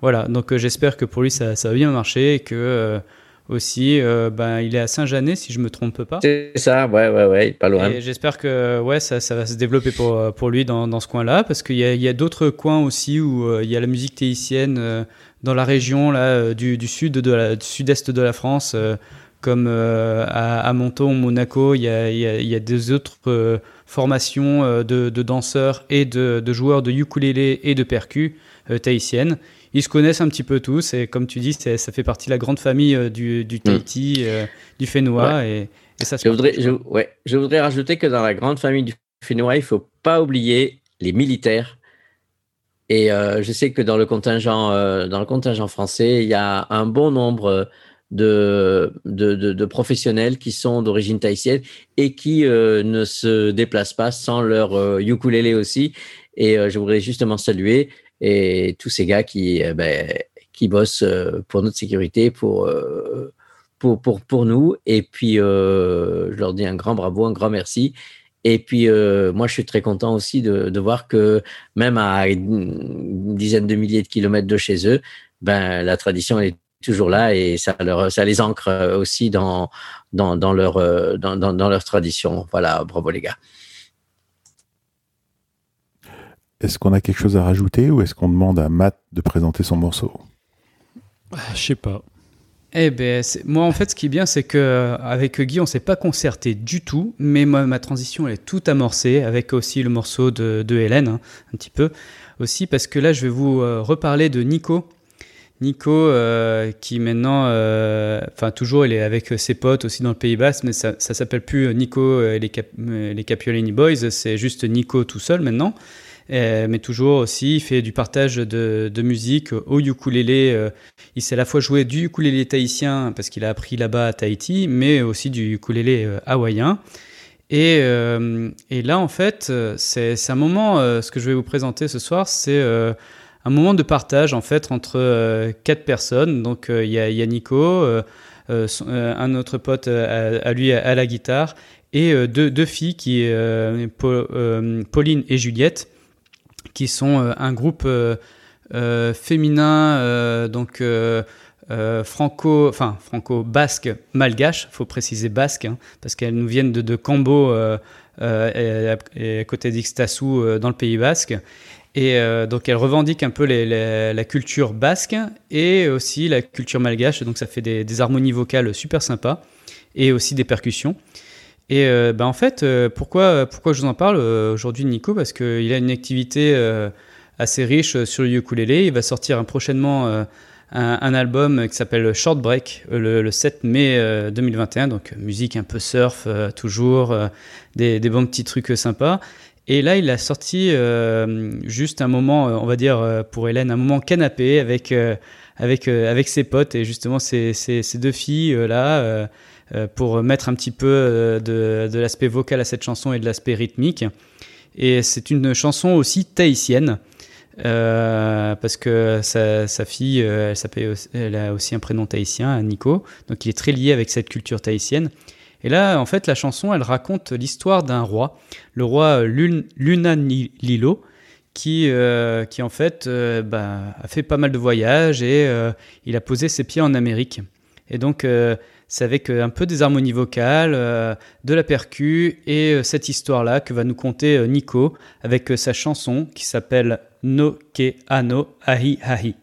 voilà, donc j'espère que pour lui ça, ça va bien marcher et que aussi. Euh, ben, il est à Saint-Janet, si je me trompe pas. C'est ça, ouais, ouais, ouais, pas loin. J'espère que ouais, ça, ça, va se développer pour, pour lui dans, dans ce coin-là, parce qu'il y a, y a d'autres coins aussi où euh, il y a la musique théicienne euh, dans la région là, du, du sud de la, du sud-est de la France, comme à, à, Monton, Monaco. Il y a, y, a, y a, des autres formations de, de, danseurs et de, de, joueurs de ukulélé et de percus tahitiennes ils se connaissent un petit peu tous et comme tu dis, ça fait partie de la grande famille euh, du, du mm. Tahiti, euh, du Fénois et, ça je voudrais, je, ouais, je voudrais rajouter que dans la grande famille du Fénois, il faut pas oublier les militaires. Et euh, je sais que dans le contingent, dans le contingent français, il y a un bon nombre de, de, de, professionnels qui sont d'origine tahitienne et qui ne se déplacent pas sans leur ukulélé aussi. Et je voudrais justement saluer et tous ces gars qui, euh, ben, qui bossent euh, pour notre sécurité, pour, euh, pour, pour, pour nous. Et puis, je leur dis un grand bravo, un grand merci. Et puis, moi, je suis très content aussi de, de, voir que même à une dizaine de milliers de kilomètres de chez eux, ben, la tradition est toujours là et ça, leur, ça les ancre aussi dans, dans, dans leur, dans, dans, dans leur tradition. Voilà, bravo les gars. Est-ce qu'on a quelque chose à rajouter ou est-ce qu'on demande à Matt de présenter son morceau? Ah, Je sais pas. Eh ben, moi en fait, ce qui est bien, c'est que euh, avec Guy, on s'est pas concerté du tout, mais moi, ma transition elle est tout amorcée avec aussi le morceau de, Hélène, hein, un petit peu aussi, parce que là, je vais vous euh, reparler de Nico. Nico, euh, qui maintenant, enfin toujours, il est avec ses potes aussi dans le Pays Basque, mais ça, ça s'appelle plus Nico et les, Cap les Capiolini Boys, c'est juste Nico tout seul maintenant. Euh, mais toujours aussi, il fait du partage de, musique au ukulélé. Euh, il sait à la fois jouer du ukulélé tahitien, parce qu'il a appris là-bas à Tahiti, mais aussi du ukulélé euh, hawaïen. Et, et, là, en fait, c'est un moment, ce que je vais vous présenter ce soir, c'est un moment de partage, en fait, entre quatre personnes. Donc, il y, a Nico, un autre pote à, lui à, la guitare, et deux, deux, filles, qui, Pauline et Juliette, qui sont euh, un groupe euh, euh, féminin, donc franco, enfin franco-basque malgache, faut préciser basque, hein, parce qu'elles nous viennent de, de Cambo et, à côté d'Ixtassou dans le Pays basque. Et donc elle revendique un peu la culture basque et aussi la culture malgache, donc ça fait des harmonies vocales super sympas et aussi des percussions. Et euh, bah, en fait, euh, pourquoi, pourquoi je vous en parle euh, aujourd'hui, Nico? Parce qu'il a une activité assez riche sur le ukulélé. Il va sortir prochainement un, album qui s'appelle Short Break le, 7 mai 2021. Donc, musique un peu surf, toujours, des, des, bons petits trucs sympas. Et là, il a sorti juste un moment, on va dire pour Hélène, un moment canapé avec, avec, avec ses potes et justement ces, ces deux filles là euh, pour mettre un petit peu euh, de, l'aspect vocal à cette chanson et de l'aspect rythmique. Et c'est une chanson aussi tahitienne. Euh, parce que sa, fille, elle, a aussi un prénom tahitien, Nico, donc il est très lié avec cette culture tahitienne. Et là, en fait, la chanson, elle raconte l'histoire d'un roi, le roi Lunanilo, qui, qui en fait bah, a fait pas mal de voyages et il a posé ses pieds en Amérique. Et donc, c'est avec euh, un peu des harmonies vocales, euh, de la percu et euh, cette histoire-là que va nous conter Nico avec sa chanson qui s'appelle No Ke Ano Ahi Ahi.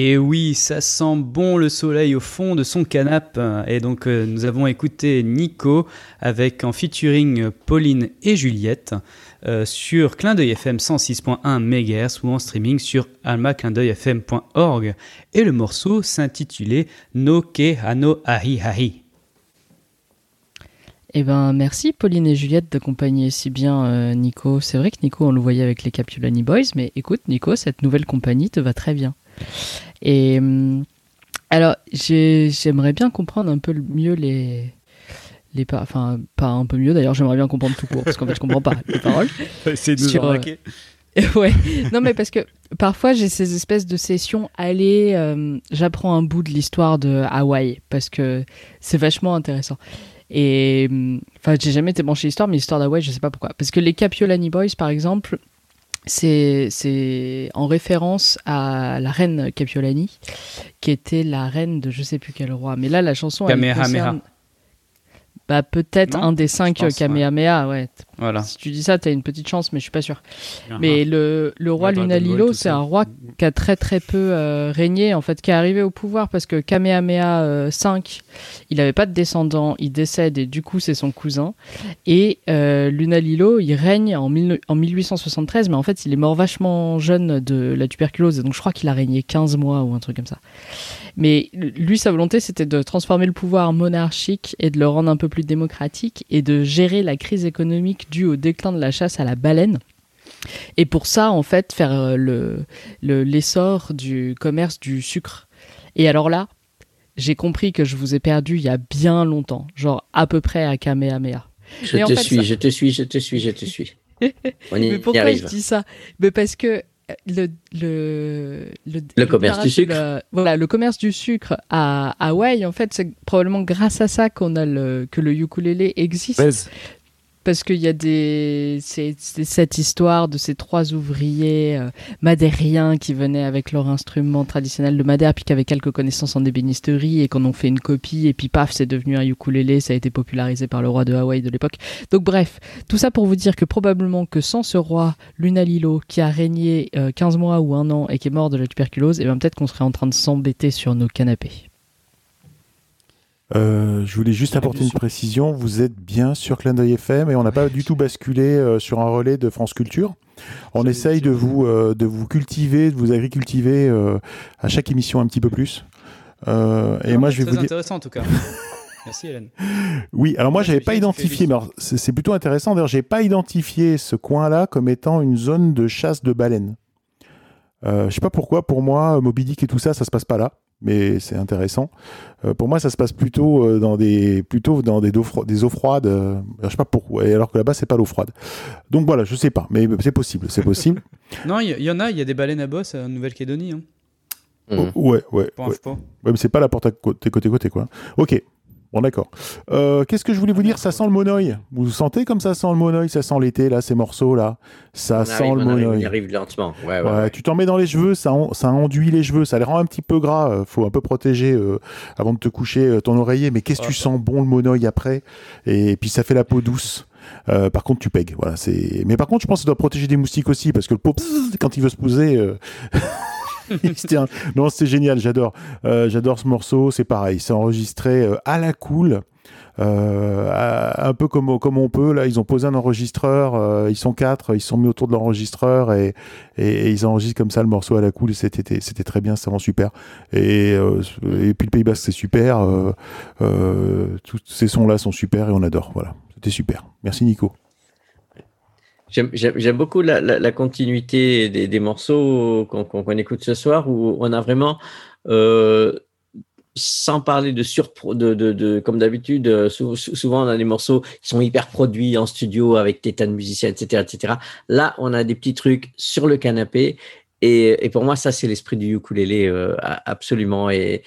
Et oui, ça sent bon le soleil au fond de son canapé. Et donc, euh, nous avons écouté Nico avec en featuring Pauline et Juliette euh, sur Clin d'œil FM 106.1 MHz ou en streaming sur almaclindeuilfm.org. Et le morceau s'intitulait Noke Hano Ahi Ahi. Eh ben, merci Pauline et Juliette d'accompagner si bien euh, Nico. C'est vrai que Nico, on le voyait avec les Capulani Boys, mais écoute, Nico, cette nouvelle compagnie te va très bien. Et hum, alors, j'aimerais bien comprendre un peu mieux les, les enfin pas un peu mieux d'ailleurs, j'aimerais bien comprendre tout court parce qu'en fait je comprends pas les paroles. C'est de nous Sur, euh, ouais, non mais parce que parfois j'ai ces espèces de sessions allez, euh, j'apprends un bout de l'histoire de Hawaï parce que c'est vachement intéressant. Et hum, enfin, j'ai jamais été branché l'histoire, mais l'histoire d'Hawaï, je sais pas pourquoi. Parce que les Capiolani Boys, par exemple, c'est en référence à la reine Capiolani, qui était la reine de je sais plus quel roi. Mais là, la chanson. Kamehameha. Bah, peut-être un des cinq Kamehameha, ouais. Voilà. Si tu dis ça, tu as une petite chance, mais je suis pas sûr. Mais le, le roi Lunalilo, c'est un roi qui a très très peu euh, régné, en fait, qui est arrivé au pouvoir parce que Kamehameha 5, euh, il n'avait pas de descendant, il décède et du coup c'est son cousin. Et euh, Lunalilo, il règne en, en 1873, mais en fait il est mort vachement jeune de la tuberculose, donc je crois qu'il a régné 15 mois ou un truc comme ça. Mais lui, sa volonté, c'était de transformer le pouvoir monarchique et de le rendre un peu plus démocratique et de gérer la crise économique due au déclin de la chasse à la baleine. Et pour ça, en fait, faire euh, le, l'essor du commerce du sucre. Et alors là, j'ai compris que je vous ai perdu il y a bien longtemps, genre à peu près à Kamehameha. Je te suis, je te suis, je te suis, je te suis. Mais pourquoi je dis ça? Mais parce que le, le, le, commerce du sucre. voilà, le commerce du sucre à Hawaï, en fait, c'est probablement grâce à ça qu'on a le, que le ukulélé existe parce qu'il y a des c'est cette histoire de ces trois ouvriers euh, madériens qui venaient avec leur instrument traditionnel de madère puis qui avaient quelques connaissances en ébénisterie et qu'on ont fait une copie et puis paf c'est devenu un ukulélé ça a été popularisé par le roi de Hawaï de l'époque. Donc bref tout ça pour vous dire que probablement que sans ce roi Lunalilo qui a régné 15 euh, mois ou un an et qui est mort de la tuberculose et eh ben peut-être qu'on serait en train de s'embêter sur nos canapés euh, je voulais juste apporter une précision. Vous êtes bien sur Clin d'œil FM et on n'a pas du tout basculé euh, sur un relais de France Culture. On essaye de vous, euh, de vous cultiver, de vous agricultiver à chaque émission un petit peu plus. et moi, je vais vous dire. intéressant en tout cas. Merci Hélène. Oui, alors moi, j'avais pas identifié, mais c'est plutôt intéressant. D'ailleurs, j'ai pas identifié ce coin-là comme étant une zone de chasse de baleines. je sais pas pourquoi. Pour moi, Moby Dick et tout ça, ça se passe pas là mais c'est intéressant. Euh, pour moi, ça se passe plutôt euh, dans des plutôt dans des, eaux, des eaux froides. Euh, je sais pas pourquoi. Alors que là-bas, c'est pas l'eau froide. Donc voilà, je sais pas, mais c'est possible, c'est possible. non, il y, en a. Il y a des baleines à bosse en Nouvelle-Calédonie. Hein. Oh, ouais, ouais. ouais. ouais mais c'est pas la porte à côté, côté, côté, quoi. Ok. Bon, d'accord. Euh, qu'est-ce que je voulais vous dire? Ça sent le monoï. Vous sentez comme ça sent le monoï Ça sent l'été, là, ces morceaux-là Ça sent le monoï. Il arrive lentement. Ouais, ouais, Tu t'en mets dans les cheveux, ça, ça enduit les cheveux, ça les rend un petit peu gras. Euh, faut un peu protéger euh, avant de te coucher ton oreiller. Mais qu'est-ce que tu sens bon le monoï après? Et, puis ça fait la peau douce. par contre, tu pegues. Voilà. Mais par contre, je pense que ça doit protéger des moustiques aussi, parce que le pot, quand il veut se poser, non, c'était génial, j'adore. Euh, j'adore ce morceau, c'est pareil, c'est enregistré euh, à la cool. Euh, un peu comme, comme on peut. Là, ils ont posé un enregistreur. ils sont quatre. Ils sont mis autour de l'enregistreur et, ils enregistrent comme ça le morceau à la cool. C'était c'était très bien, c'est vraiment super. Et, et puis le Pays Basque, c'est super. tous ces sons-là sont super et on adore. Voilà, c'était super. Merci Nico. J'aime beaucoup la, continuité des, morceaux qu'on écoute ce soir où on a vraiment, euh, sans parler de surpro, de, de, de, comme d'habitude, euh, souvent on a des morceaux qui sont hyper produits en studio avec des tas de musiciens, etc., etc. Là, on a des petits trucs sur le canapé et, et pour moi, ça, c'est l'esprit du ukulélé, euh, absolument. Et,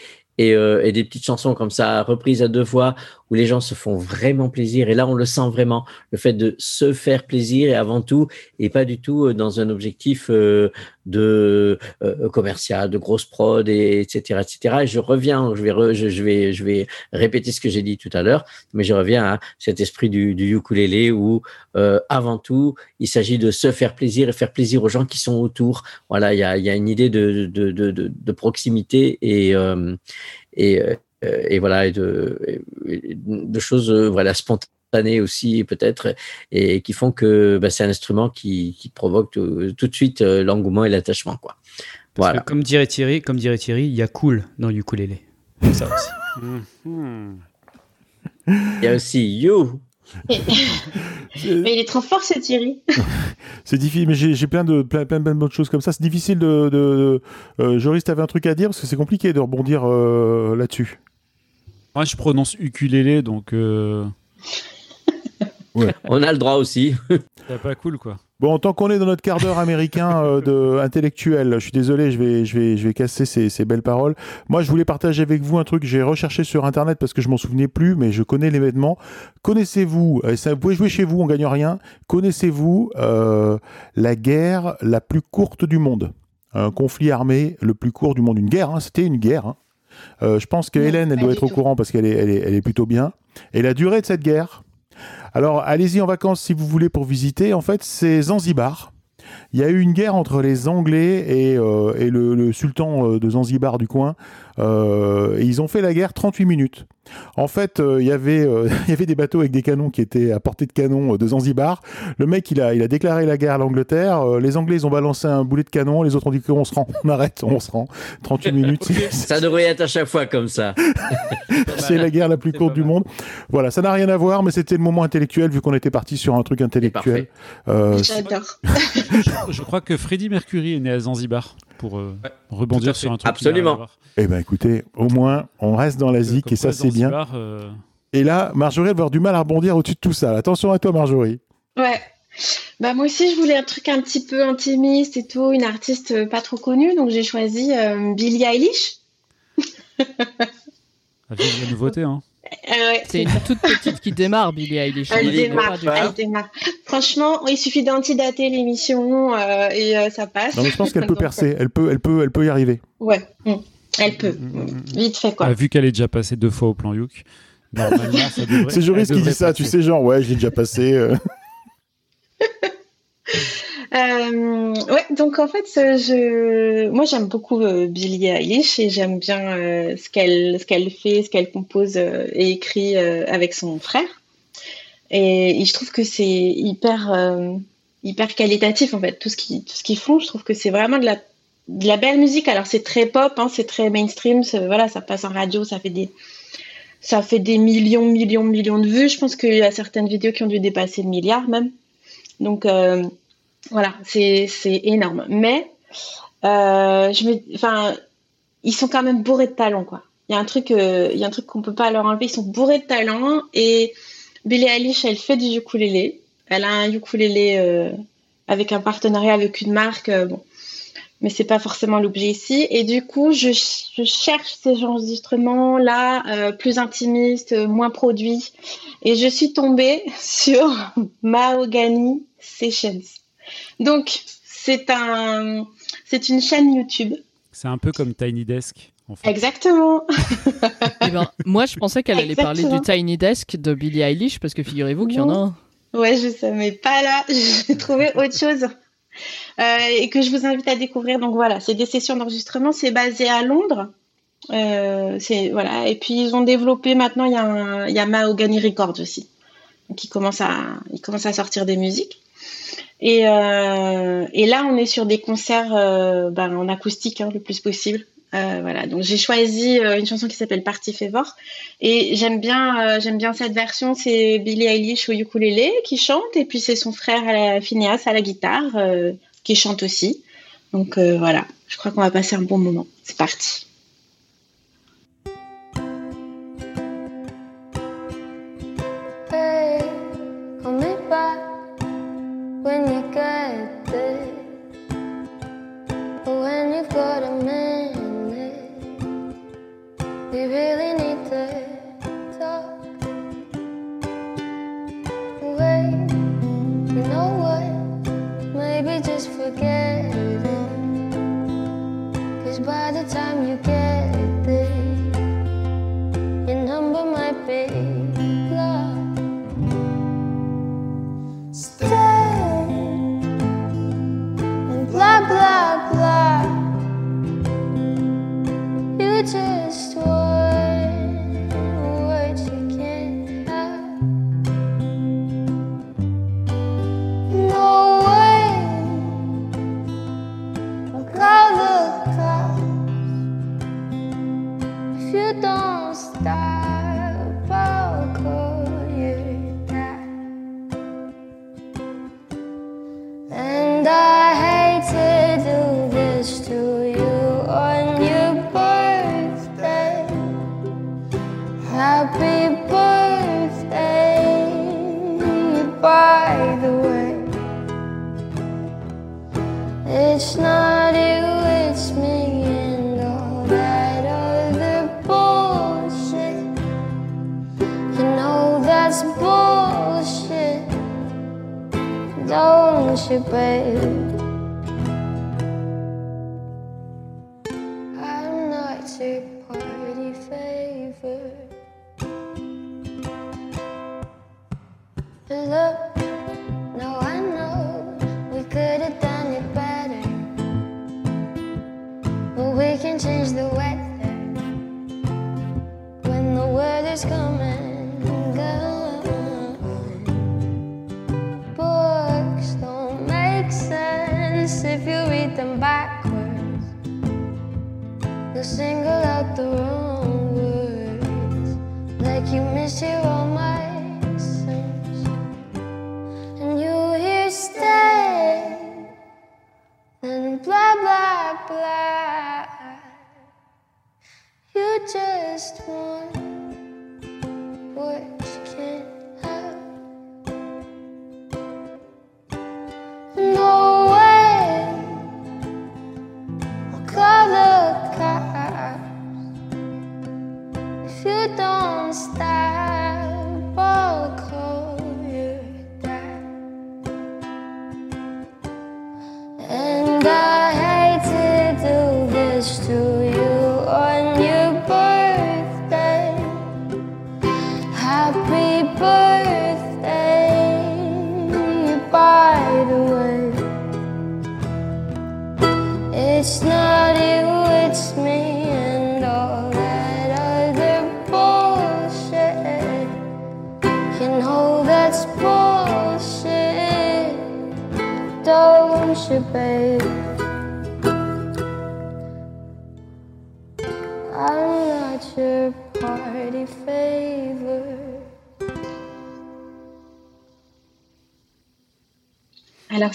euh, et, des petites chansons comme ça, reprises à deux voix, où les gens se font vraiment plaisir. Et là, on le sent vraiment, le fait de se faire plaisir et avant tout, et pas du tout euh, dans un objectif euh, de euh, commercial, de grosses prod, et, etc., etc. Et je reviens, je vais, je, vais, je vais répéter ce que j'ai dit tout à l'heure, mais je reviens à cet esprit du, du ukulélé où, euh, avant tout, il s'agit de se faire plaisir et faire plaisir aux gens qui sont autour. Voilà, il y a, y a une idée de, de, de, de proximité et, euh, et, euh, et voilà, et de, de choses voilà spontanées aussi peut-être et qui font que bah, c'est un instrument qui, qui provoque tout, tout, de suite euh, l'engouement et l'attachement quoi. voilà. comme dirait Thierry, comme dirait Thierry, il y a cool dans ukulélé. Ça aussi. il y a aussi you. mais il est trop fort ce Thierry. c'est difficile, mais j'ai plein de plein, plein, plein d'autres choses comme ça. C'est difficile de. de, euh, Joris, t'avais un truc à dire? Parce que c'est compliqué de rebondir euh, là-dessus. Moi, je prononce ukulélé, donc. On a le droit aussi. C'est pas cool, quoi. Bon, tant qu'on est dans notre quart d'heure américain euh, de intellectuel, je suis désolé, je vais, je vais, je vais casser ces, belles paroles. Moi, je voulais partager avec vous un truc que j'ai recherché sur Internet parce que je m'en souvenais plus, mais je connais l'événement. Connaissez-vous, euh, vous pouvez jouer chez vous, on gagne rien. Connaissez-vous euh, la guerre la plus courte du monde? Un conflit armé le plus court du monde. Une guerre, hein, c'était une guerre. Hein. je pense que Hélène, elle doit être au courant parce qu'elle est, elle est, elle est plutôt bien. Et la durée de cette guerre, alors, allez-y en vacances si vous voulez pour visiter. En fait, c'est Zanzibar. Il y a eu une guerre entre les Anglais et, euh, le, sultan euh, de Zanzibar du coin. Euh, et ils ont fait la guerre 38 minutes. En fait, euh, il y avait euh, il y avait des bateaux avec des canons qui étaient à portée de canon de Zanzibar. Le mec, il a il a déclaré la guerre à l'Angleterre. les Anglais, ils ont balancé un boulet de canon. Les autres ont dit qu'on se rend, on arrête, on se rend. 38 minutes. ça devrait être à chaque fois comme ça. c'est la guerre la plus courte du monde. Voilà, ça n'a rien à voir, mais c'était le moment intellectuel vu qu'on était parti sur un truc intellectuel. J'adore. je, crois que Freddie Mercury est né à Zanzibar pour rebondir sur un truc. Absolument. Eh ben écoutez, au moins, on reste dans la zik et ça c'est bien. Euh, et là, Marjorie va avoir du mal à rebondir au-dessus de tout ça. Attention à toi, Marjorie. Ouais. Bah moi aussi, je voulais un truc un petit peu intimiste et tout, une artiste pas trop connue, donc j'ai choisi euh, Billie Eilish. La nouveauté, hein. Euh, c'est une toute petite qui démarre, Billie Eilish. Elle, démarre, elle démarre. Franchement, il suffit d'antidater l'émission et ça passe. Non, mais je pense qu'elle peut percer. Elle peut, elle peut, elle peut y arriver. Ouais. Mm. Elle peut. Mm, mm, Vite fait, quoi. Ah, vu qu'elle est déjà passée deux fois au plan Youk. C'est Joris qui dit ça, tu sais, genre, ouais, je l'ai déjà passé. Euh. Euh, ouais, donc en fait, je, moi j'aime beaucoup euh, Billie Eilish et j'aime bien ce qu'elle ce qu'elle fait, ce qu'elle compose et écrit avec son frère. Et, je trouve que c'est hyper hyper qualitatif en fait tout ce qui tout ce qu'ils font. Je trouve que c'est vraiment de la de la belle musique. Alors c'est très pop, hein, c'est très mainstream. Voilà, ça passe en radio, ça fait des ça fait des millions, millions, millions de vues. Je pense qu'il y a certaines vidéos qui ont dû dépasser le milliard même. Donc euh, voilà, c'est énorme. Mais euh, je me, enfin, ils sont quand même bourrés de talent, quoi. Il y a un truc, euh, il peut pas leur enlever. Ils sont bourrés de talent et Billie Eilish, elle fait du ukulélé. Elle a un ukulélé avec un partenariat avec une marque. bon, mais c'est pas forcément l'objet ici. Et du coup, je, cherche ces enregistrements-là, euh, plus intimistes, moins produits. Et je suis tombée sur Mahogany Sessions. Donc, c'est un, c'est une chaîne YouTube. C'est un peu comme Tiny Desk. En fait. Exactement. eh ben, moi, je pensais qu'elle allait parler du Tiny Desk de Billie Eilish parce que figurez-vous qu'il y en a un. Ouais, je sais, mais pas là. J'ai trouvé autre chose. Euh, et que je vous invite à découvrir. Donc voilà, c'est des sessions d'enregistrement. C'est basé à Londres. Euh, c'est voilà. Et puis ils ont développé maintenant. Il y a un, il y a Mahogany Records aussi, qui commence à, il commence à sortir des musiques. Et, euh, et là, on est sur des concerts ben, en acoustique hein, le plus possible. voilà, donc j'ai choisi une chanson qui s'appelle Party Favor et j'aime bien, bien cette version. C'est Billie Eilish au ukulélé qui chante et puis c'est son frère Phineas à la guitare qui chante aussi. Donc euh, voilà, je crois qu'on va passer un bon moment. C'est parti. when you get there. or When you've got a minute, we really need to talk. Wait, you know what? Maybe just forget it. Cause by the time you get it's not you, it's me and all that other bullshit. You know that's bullshit, don't you, babe?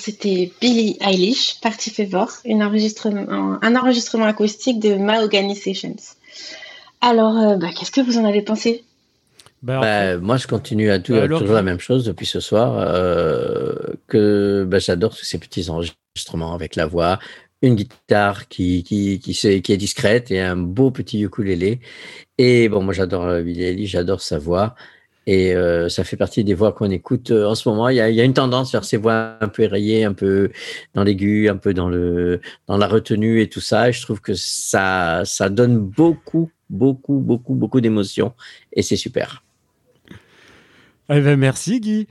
C'était Billie Eilish, Party Favor, un enregistrement, un enregistrement acoustique de Mahogany Sessions. Alors, euh, bah, qu'est-ce que vous en avez pensé? Bah, bah, moi, je continue à, bah, toujours la même chose depuis ce soir, euh, que bah, j'adore tous ces petits enregistrements avec la voix, une guitare qui, qui, qui, qui, est discrète et un beau petit ukulélé. Et bon, moi, j'adore euh, Billie Eilish, j'adore sa voix. Et euh, ça fait partie des voix qu'on écoute euh, en ce moment. Il y, a, il y, a, une tendance vers ces voix un peu éraillées, un peu dans l'aigu, un peu dans le dans la retenue et tout ça. Et je trouve que ça ça donne beaucoup, beaucoup, beaucoup, beaucoup d'émotions et c'est super. Eh ben merci Guy.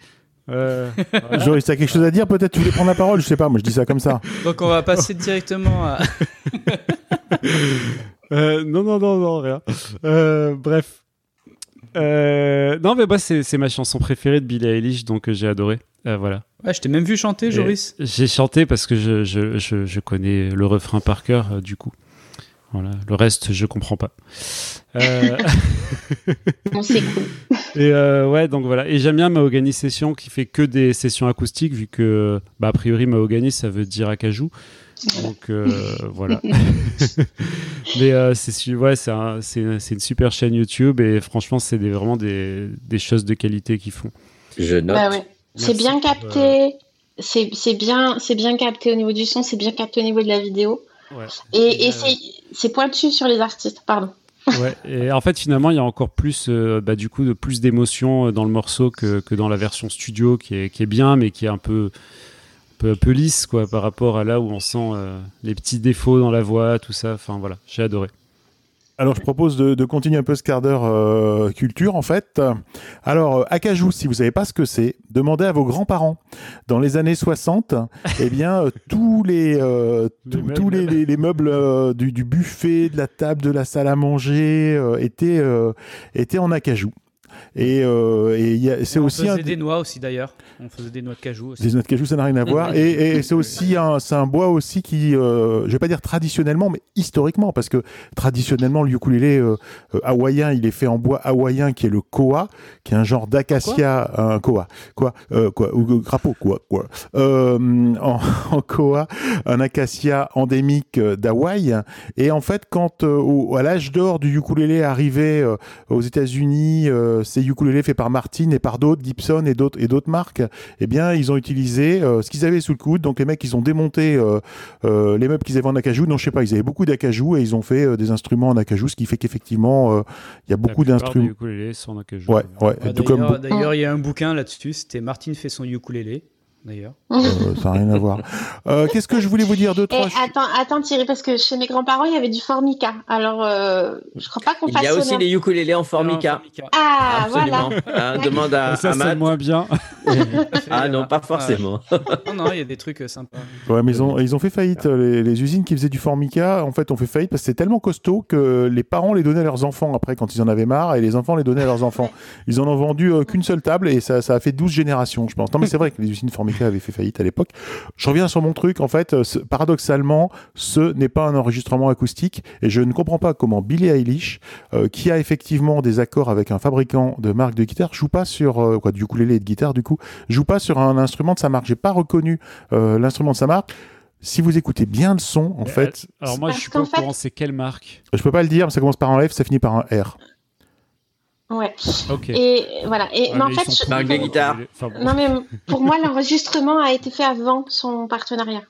Euh, Joris, t'as quelque chose à dire Peut-être tu voulais prendre la parole Je sais pas, moi je dis ça comme ça. Donc on va passer directement à. euh, non, non, non, non, rien. Euh, bref. Euh, non, mais moi, c'est ma chanson préférée de Billie Eilish, donc euh, j'ai adoré. Euh, voilà. Ouais, je t'ai même vu chanter, Joris. J'ai chanté parce que je, je, je, je, connais le refrain par cœur, du coup. Voilà. Le reste, je comprends pas. Euh... c'est cool. Et ouais, donc voilà. Et j'aime bien Mahogany Session qui fait que des sessions acoustiques, vu que, bah, a priori, Mahogany, ça veut dire acajou. Donc euh, voilà. Mais euh, c'est ouais, c'est une super chaîne YouTube et franchement, c'est vraiment des, des, choses de qualité qu'ils font. Je note. Bah c'est bien capté. C'est bien, bien capté au niveau du son, c'est bien capté au niveau de la vidéo. Ouais. Et, et c'est pointu sur les artistes, pardon. Ouais, et en fait, finalement, il y a encore plus, euh, bah, du coup, de plus d'émotions dans le morceau que, que, dans la version studio qui est, qui est bien, mais qui est un peu peu, un peu lisse quoi, par rapport à là où on sent les petits défauts dans la voix, tout ça. Enfin voilà, j'ai adoré. Alors, je propose de, continuer un peu ce quart d'heure euh, culture, en fait. Alors, euh, Acajou, si vous savez pas ce que c'est, demandez à vos grands-parents. Dans les années 60, eh bien, euh, tous les, tous les, les, meubles du, du, buffet, de la table, de la salle à manger étaient, étaient en acajou. Et, euh, c'est aussi. On faisait des noix aussi d'ailleurs. On faisait des noix de cajou aussi. Des noix de cajou, ça n'a rien à voir. et, c'est aussi un, un bois aussi qui, euh, je vais pas dire traditionnellement, mais historiquement, parce que traditionnellement, le ukulélé euh, euh, hawaïen, il est fait en bois hawaïen qui est le koa, qui est un genre d'acacia, un koa, quoi, quoi, ou crapaud, quoi, quoi. en, en koa, un acacia endémique d'Hawaï. Et en fait, quand à l'âge d'or du ukulélé arrivait aux États-Unis, ces ukulélés faits par Martin et par d'autres, Gibson et d'autres et d'autres marques, eh bien, ils ont utilisé euh, ce qu'ils avaient sous le coude. Donc les mecs, ils ont démonté euh, euh, les meubles qu'ils avaient en acajou. Non, je sais pas, ils avaient beaucoup d'acajou et ils ont fait des instruments en acajou, ce qui fait qu'effectivement, il y a beaucoup d'instruments. ukulélés sont en acajou. Ouais, ouais. D'ailleurs, il y a un bouquin là-dessus. C'était Martin fait son ukulélé d'ailleurs. Euh, ça n'a rien à voir. Euh, qu'est-ce que je voulais vous dire de trois attends, attends Thierry, parce que chez mes grands-parents, il y avait du formica. Alors, euh, je crois pas qu'on fasse. Il y a aussi les ukulélés en formica. Ah, voilà. Hein, demande à, ça, c'est moins bien. ah non, pas forcément. non, non, il y a des trucs sympas. Ouais, mais ils ont, ils ont fait faillite. Les, usines qui faisaient du formica, en fait, ont fait faillite parce que c'est tellement costaud que les parents les donnaient à leurs enfants après quand ils en avaient marre et les enfants les donnaient à leurs enfants. Ils en ont vendu qu'une seule table et ça, ça a fait 12 générations, je pense. Non, mais c'est vrai que les usines formica avait fait faillite à l'époque. Je reviens sur mon truc. En fait, euh, paradoxalement, ce n'est pas un enregistrement acoustique et je ne comprends pas comment Billie Eilish, euh, qui a effectivement des accords avec un fabricant de marque de guitare, joue pas sur euh, quoi du ukulélé et de guitare du coup, joue pas sur un instrument de sa marque. J'ai pas reconnu l'instrument de sa marque si vous écoutez bien le son, en fait. Alors moi, je suis pas au courant, c'est quelle marque? Je peux pas le dire, mais ça commence par un F, ça finit par un R. Ouais. Et voilà. Et mais en fait, je... Non mais pour moi, l'enregistrement a été fait avant son partenariat.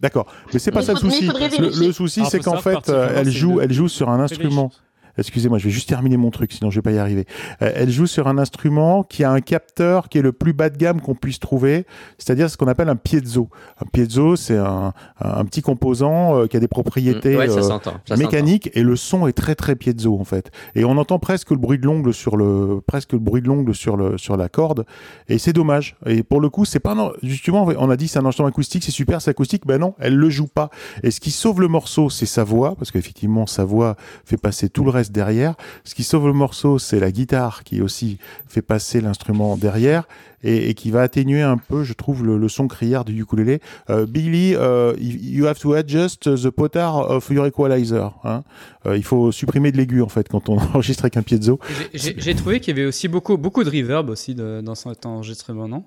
D'accord, mais c'est pas ça le souci. Le, souci, c'est qu'en fait, elle joue, elle joue sur un instrument. Excusez-moi, je vais juste terminer mon truc, sinon je vais pas y arriver. Euh, elle joue sur un instrument qui a un capteur qui est le plus bas de gamme qu'on puisse trouver, c'est-à-dire ce qu'on appelle un piezo. Un piezo, c'est un, un, petit composant euh, qui a des propriétés euh, mécaniques et le son est très très piezo en fait. Et on entend presque le bruit de l'ongle sur le presque le bruit de l'ongle sur le sur la corde et c'est dommage. Et pour le coup, c'est pas justement on a dit c'est un instrument acoustique, c'est super, c'est acoustique, ben non, elle le joue pas. Et ce qui sauve le morceau, c'est sa voix parce qu'effectivement sa voix fait passer tout le reste derrière. Ce qui sauve le morceau, c'est la guitare qui aussi fait passer l'instrument derrière et, qui va atténuer un peu, je trouve, le, son criard du ukulélé. Euh, Billy, euh, you have to adjust the potard of your equalizer. Hein. Euh, il faut supprimer de l'aigu en fait quand on enregistre avec un piezo. J'ai trouvé qu'il y avait aussi beaucoup, beaucoup de reverb aussi dans cet enregistrement, non?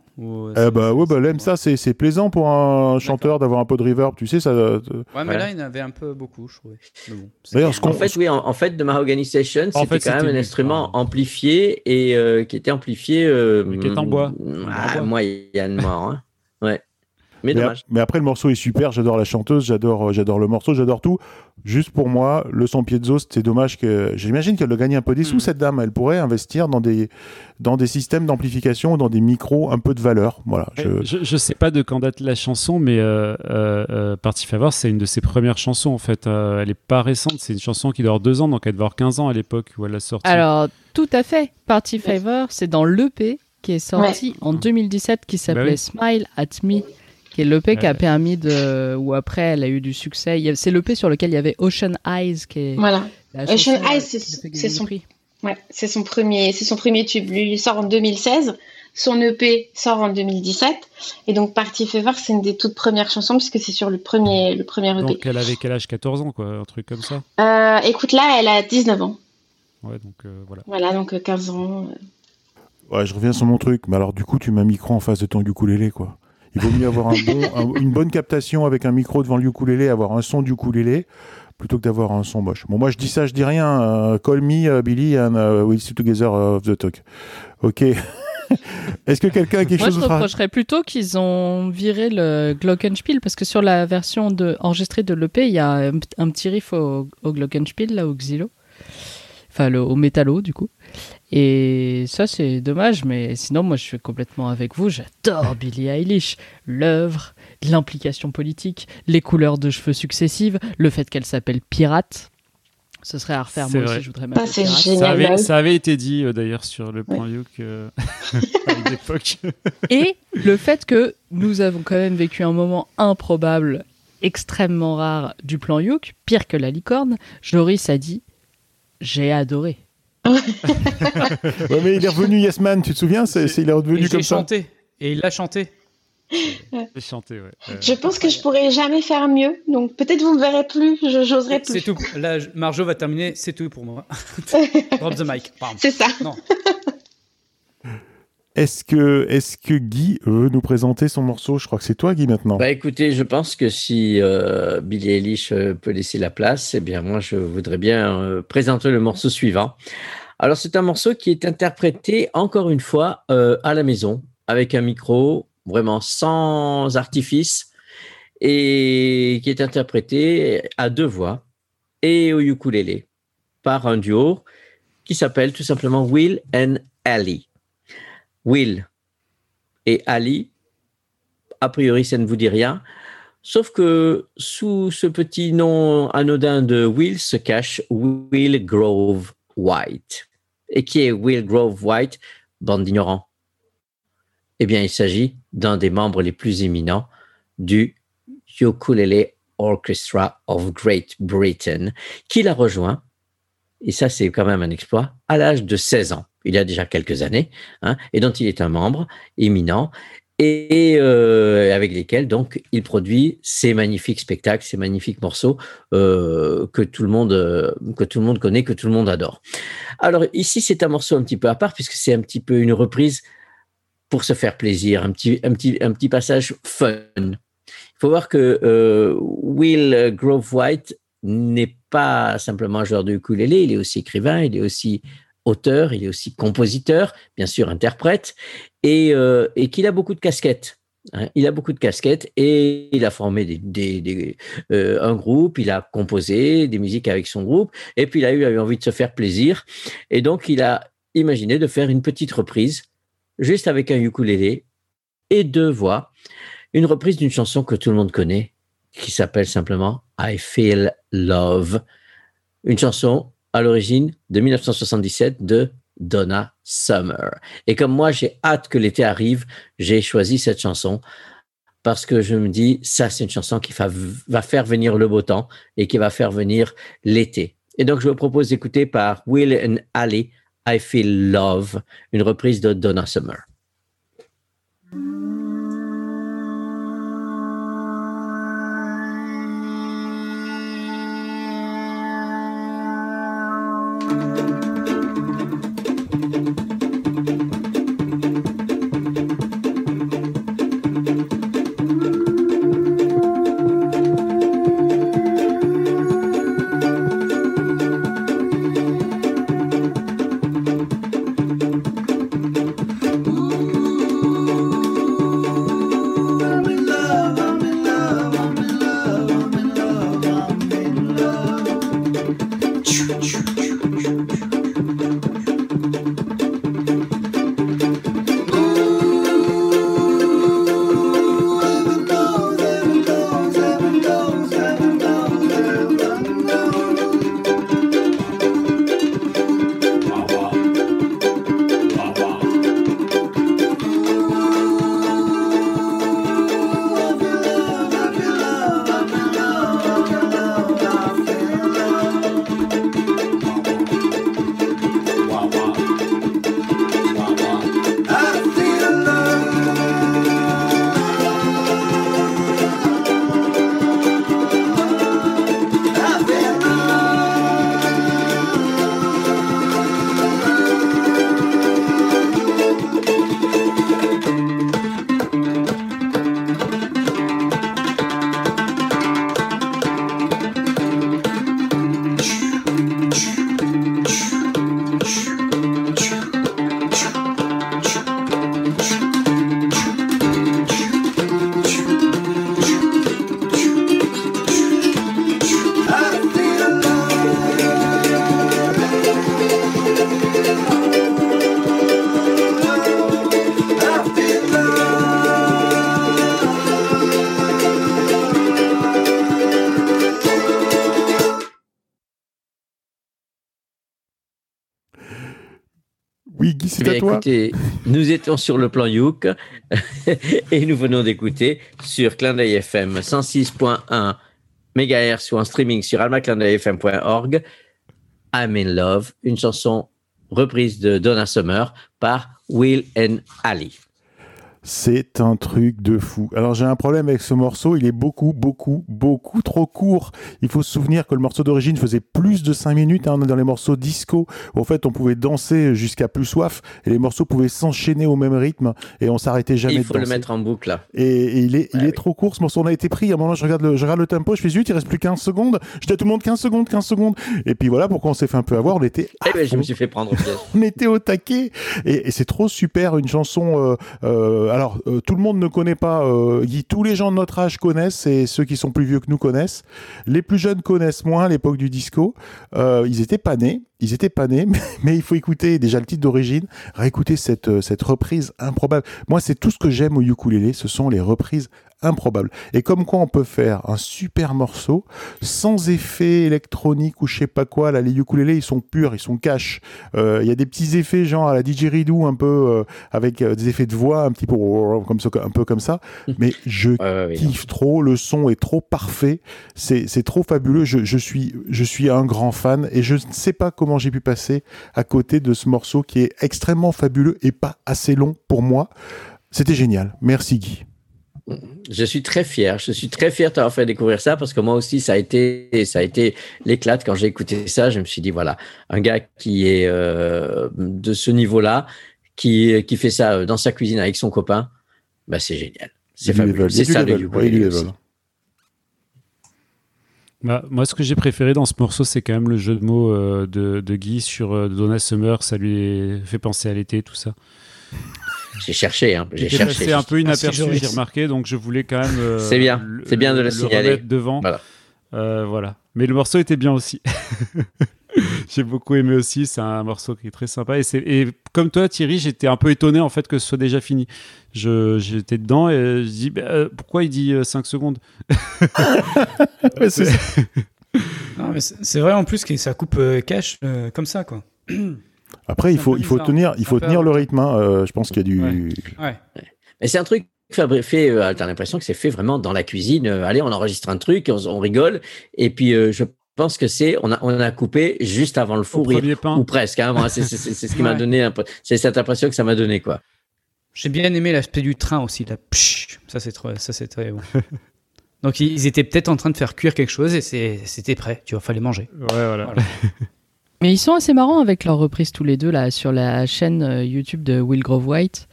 Eh bah ouais, bah l'aime ça, c'est plaisant pour un chanteur d'avoir un peu de reverb, tu sais ça. Ouais, mais là il y en avait un peu beaucoup, je trouvais. D'ailleurs, en fait, oui, en, fait, de Mahogany Session, c'était quand même un instrument amplifié et qui était amplifié. qui est en bois. Ah, moyennement. Hein. Ouais. Mais, dommage. mais, après, le morceau est super. J'adore la chanteuse, j'adore, euh, j'adore le morceau, j'adore tout. Juste pour moi, le son Piezo, c'est dommage que. J'imagine qu'elle doit gagner un peu des sous, hmm. cette dame. Elle pourrait investir dans des, dans des systèmes d'amplification, dans des micros un peu de valeur. Voilà. Je... je, sais pas de quand date la chanson, mais euh, euh, Party Favor, c'est une de ses premières chansons en fait. elle est pas récente, c'est une chanson qui dort deux ans, donc elle devait avoir 15 ans à l'époque où elle a sorti. Alors, tout à fait. Party Favor, c'est dans l'EP qui est sorti en 2017 qui s'appelait bah Smile at Me est l'EP qui a permis de ou après elle a eu du succès. C'est l'EP sur lequel il y avait Ocean Eyes qui est voilà. Ocean Eyes c'est son ouais, c'est son premier c'est son premier tube. Lui il sort en 2016 son EP sort en 2017 et donc Party Fever c'est une des toutes premières chansons puisque c'est sur le premier le premier EP donc elle avait quel âge? 14 ans quoi un truc comme ça? Euh, écoute là elle a 19 ans. Ouais donc euh, voilà. Voilà donc 15 ans euh. Ouais, je reviens sur mon truc, mais alors du coup, tu mets un micro en face de ton ukulélé, quoi. Il vaut mieux avoir un bon, une bonne captation avec un micro devant le ukulélé, avoir un son du ukulélé, plutôt que d'avoir un son moche. Bon, moi, je dis ça, je dis rien. Euh, call me, uh, Billy, and uh, we'll see together of the talk. Ok. Est-ce que quelqu'un a quelque chose à dire Moi, je reprocherais plutôt qu'ils ont viré le Glockenspiel, parce que sur la version de, enregistrée de l'EP, il y a un, petit riff au, au Glockenspiel, là, au Xylo. Enfin, le, au métallo, du coup. Et ça, c'est dommage, mais sinon, moi, je suis complètement avec vous. J'adore Billie Eilish, l'œuvre, l'implication politique, les couleurs de cheveux successives, le fait qu'elle s'appelle Pirate. Ce serait à refaire, moi aussi, je voudrais ah, c'est ça, avait, ça avait été dit euh, d'ailleurs sur le plan Youk euh, à l'époque. Et le fait que nous avons quand même vécu un moment improbable, extrêmement rare du plan Youk, pire que la licorne. Joris a dit J'ai adoré. Ouais, mais il est revenu Yesman, tu te souviens c'est, Il est revenu comme ça. chanté. Et il l'a chanté. chanté, ouais. Je pense que je pourrais jamais faire mieux, donc peut-être vous me verrez plus, je, j'oserai plus. C'est tout. Là, Marjo va terminer, c'est tout pour moi. Drop the mic. C'est ça. Non. Est-ce que, est que Guy veut nous présenter son morceau? Je crois que c'est toi, Guy, maintenant. Bah écoutez, je pense que si euh, Billy Eilish euh, peut laisser la place, eh bien moi, je voudrais bien euh, présenter le morceau suivant. Alors, c'est un morceau qui est interprété, encore une fois, à la maison, avec un micro, vraiment sans artifice, et qui est interprété à deux voix et au ukulélé par un duo qui s'appelle tout simplement Will and Ali. Will et Ali, a priori, ça ne vous dit rien. Sauf que sous ce petit nom anodin de Will se cache Will Grove White. Et qui est Will Grove White Bande d'ignorants. Eh bien, il s'agit d'un des membres les plus éminents du Ukulele Orchestra of Great Britain, qui l'a rejoint, et ça c'est quand même un exploit, à l'âge de 16 ans il y a déjà quelques années, hein, et dont il est un membre éminent, et euh, avec lesquels donc il produit ces magnifiques spectacles, ces magnifiques morceaux euh, que tout le monde euh, que tout le monde connaît, que tout le monde adore. Alors ici c'est un morceau un petit peu à part puisque c'est un petit peu une reprise pour se faire plaisir, un petit un petit un petit passage fun. Il faut voir que Will Grove White n'est pas simplement un joueur de ukulélé, il est aussi écrivain, il est aussi auteur, il est aussi compositeur, bien sûr interprète, et, euh, qu'il a beaucoup de casquettes. Hein. Il a beaucoup de casquettes et il a formé euh, un groupe, il a composé des musiques avec son groupe, et puis il a eu, envie de se faire plaisir, et donc il a imaginé de faire une petite reprise, juste avec un ukulélé et deux voix, une reprise d'une chanson que tout le monde connaît, qui s'appelle simplement I Feel Love, une chanson à l'origine de 1977 de Donna Summer. Et comme moi, j'ai hâte que l'été arrive, j'ai choisi cette chanson parce que je me dis, ça, c'est une chanson qui va, faire venir le beau temps et qui va faire venir l'été. Et donc, je vous propose d'écouter par Will and Ali, I Feel Love, une reprise de Donna Summer. Écoutez, nous étions sur le plan Youk et nous venons d'écouter sur Clin FM 106.1 MHz ou en streaming sur almaclindeuilfm.org I'm in Love, une chanson reprise de Donna Summer par Will and Ali. C'est un truc de fou. Alors j'ai un problème avec ce morceau, il est beaucoup, beaucoup, beaucoup trop court. Il faut se souvenir que le morceau d'origine faisait plus de 5 minutes hein, dans les morceaux disco, où en fait on pouvait danser jusqu'à plus soif, et les morceaux pouvaient s'enchaîner au même rythme, et on s'arrêtait jamais. Il faut le mettre en boucle là. Et, il, est, il est trop court ce morceau, on a été pris, à un moment je regarde le, je regarde le tempo, je fais zut, il reste plus 15 secondes, je dis à tout le monde 15 secondes, 15 secondes, et puis voilà pourquoi on s'est fait un peu avoir, on était... Eh ben, je me suis fait prendre on était au taquet, et, c'est trop super, une chanson... Euh, euh, alors, euh, tout le monde ne connaît pas euh. Tous les gens de notre âge connaissent et ceux qui sont plus vieux que nous connaissent. Les plus jeunes connaissent moins l'époque du disco. Euh, ils étaient pas nés. Ils étaient pas nés, mais, il faut écouter déjà le titre d'origine, réécouter cette, cette reprise improbable. Moi, c'est tout ce que j'aime au ukulélé, ce sont les reprises improbable. Et comme quoi on peut faire un super morceau sans effet électronique ou je sais pas quoi. Là, les ukulélés, ils sont purs, ils sont cash. Euh, il y a des petits effets genre à la didgeridoo un peu euh, avec euh, des effets de voix un petit peu comme ça, un peu comme ça. Mais je kiffe trop. Le son est trop parfait. C'est trop fabuleux. Je, je, suis je suis un grand fan et je ne sais pas comment j'ai pu passer à côté de ce morceau qui est extrêmement fabuleux et pas assez long pour moi. C'était génial. Merci Guy. Je suis très fier. Je suis très fier de t'avoir fait découvrir ça parce que moi aussi, ça a été, ça a été l'éclate quand j'ai écouté ça. Je me suis dit, voilà, un gars qui est euh, de ce niveau-là, qui, qui fait ça dans sa cuisine avec son copain, bah, c'est génial. C'est fabuleux. C'est ça, bah, moi, ce que j'ai préféré dans ce morceau, c'est quand même le jeu de mots euh, de, de, Guy sur euh, Donna Summer. Ça lui fait penser à l'été, tout ça. J'ai cherché, hein. J'ai cherché. C'est un peu inaperçu, j'ai remarqué, donc je voulais quand même. Euh, c'est bien, c'est bien de le, signaler. devant. Voilà. Euh, voilà. Mais le morceau était bien aussi. j'ai beaucoup aimé aussi. C'est un morceau qui est très sympa. Et, et comme toi, Thierry, j'étais un peu étonné en fait que ce soit déjà fini. J'étais dedans et je dis bah, euh, pourquoi il dit 5 secondes? C'est vrai en plus que ça coupe cash comme ça quoi. Après, il faut, il faut tenir, il faut tenir le rythme. Hein. Euh, je pense qu'il y a du. Ouais. Mais c'est un truc fait, euh, t'as l'impression que c'est fait vraiment dans la cuisine. Euh, allez, on enregistre un truc, on, rigole, et puis je pense que c'est, on a, on a coupé juste avant le four, ou presque. Hein, c'est ce qui m'a donné, c'est cette impression que ça m'a donné, quoi. J'ai bien aimé l'aspect du train aussi, là. ça c'est trop, ça c'est très bon. Donc ils étaient peut-être en train de faire cuire quelque chose et c'était prêt. Tu vois, fallait manger. Ouais, voilà. voilà. Mais ils sont assez marrants avec leur reprise tous les deux là sur la chaîne euh, YouTube de Will Grove White.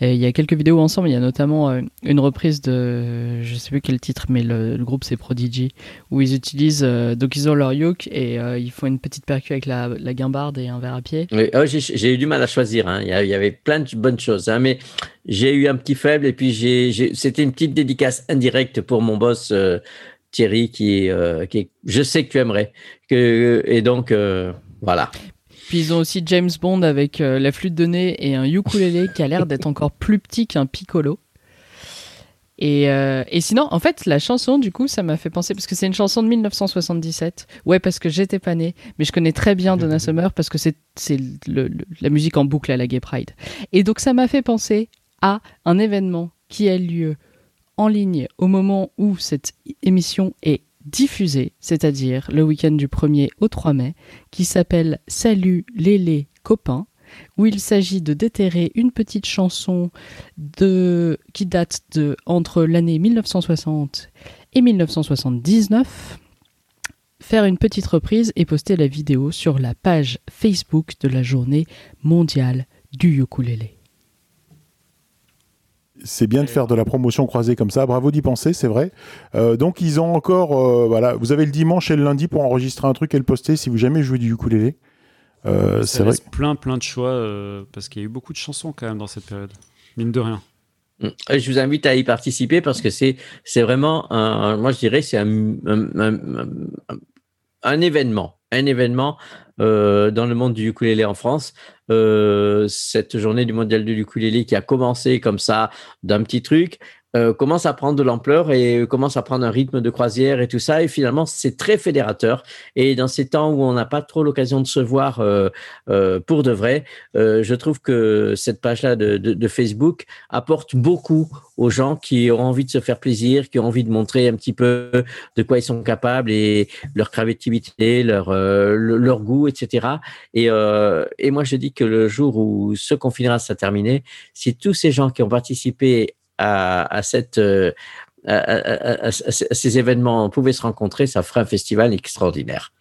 il y a quelques vidéos ensemble. Il y a notamment euh, une reprise de, je sais plus quel titre, mais le, groupe c'est Prodigy, où ils utilisent euh, donc ils ont leur yoke et ils font une petite percu avec la, guimbarde et un verre à pied. Oui, oh, j'ai eu du mal à choisir. Hein. Il, y avait plein de bonnes choses, hein, mais j'ai eu un petit faible et puis c'était une petite dédicace indirecte pour mon boss. Thierry, qui, qui je sais que tu aimerais, et donc voilà. Puis ils ont aussi James Bond avec euh, la flûte de nez et un ukulélé qui a l'air d'être encore plus petit qu'un piccolo. Et, euh, et, sinon, en fait, la chanson, du coup, ça m'a fait penser, parce que c'est une chanson de 1977. Ouais, parce que j'étais pas née, mais je connais très bien Donna Summer parce que c'est la musique en boucle à la Gay Pride. Et donc, ça m'a fait penser à un événement qui a lieu en ligne au moment où cette émission est diffusé, c'est-à-dire le week-end du 1er au 3 mai, qui s'appelle Salut Lélé copains, où il s'agit de déterrer une petite chanson qui date de entre l'année 1960 et 1979, faire une petite reprise et poster la vidéo sur la page Facebook de la journée mondiale du ukulélé c'est bien de faire de la promotion croisée comme ça. Bravo d'y penser, c'est vrai. Euh, donc ils ont encore, euh, voilà, vous avez le dimanche et le lundi pour enregistrer un truc et le poster si vous jamais jouez du ukulélé. Euh, c'est vrai. Plein, plein de choix parce qu'il y a eu beaucoup de chansons quand même dans cette période, mine de rien. Mm. Je vous invite à y participer parce que c'est c'est vraiment un, moi je dirais c'est un, un, événement, un événement dans le monde du ukulélé en France. Euh, cette journée du mondial du ukulélé qui a commencé comme ça d'un petit truc euh, commence à prendre de l'ampleur et commence à prendre un rythme de croisière et tout ça. Et finalement, c'est très fédérateur. Et dans ces temps où on n'a pas trop l'occasion de se voir euh, euh, pour de vrai, je trouve que cette page-là de, de, Facebook apporte beaucoup aux gens qui ont envie de se faire plaisir, qui ont envie de montrer un petit peu de quoi ils sont capables et leur créativité, leur, leur goût, etc. Et, et moi, je dis que le jour où ce confinement sera terminé, si tous ces gens qui ont participé à, cette, euh, à, ces événements pouvaient se rencontrer, ça ferait un festival extraordinaire.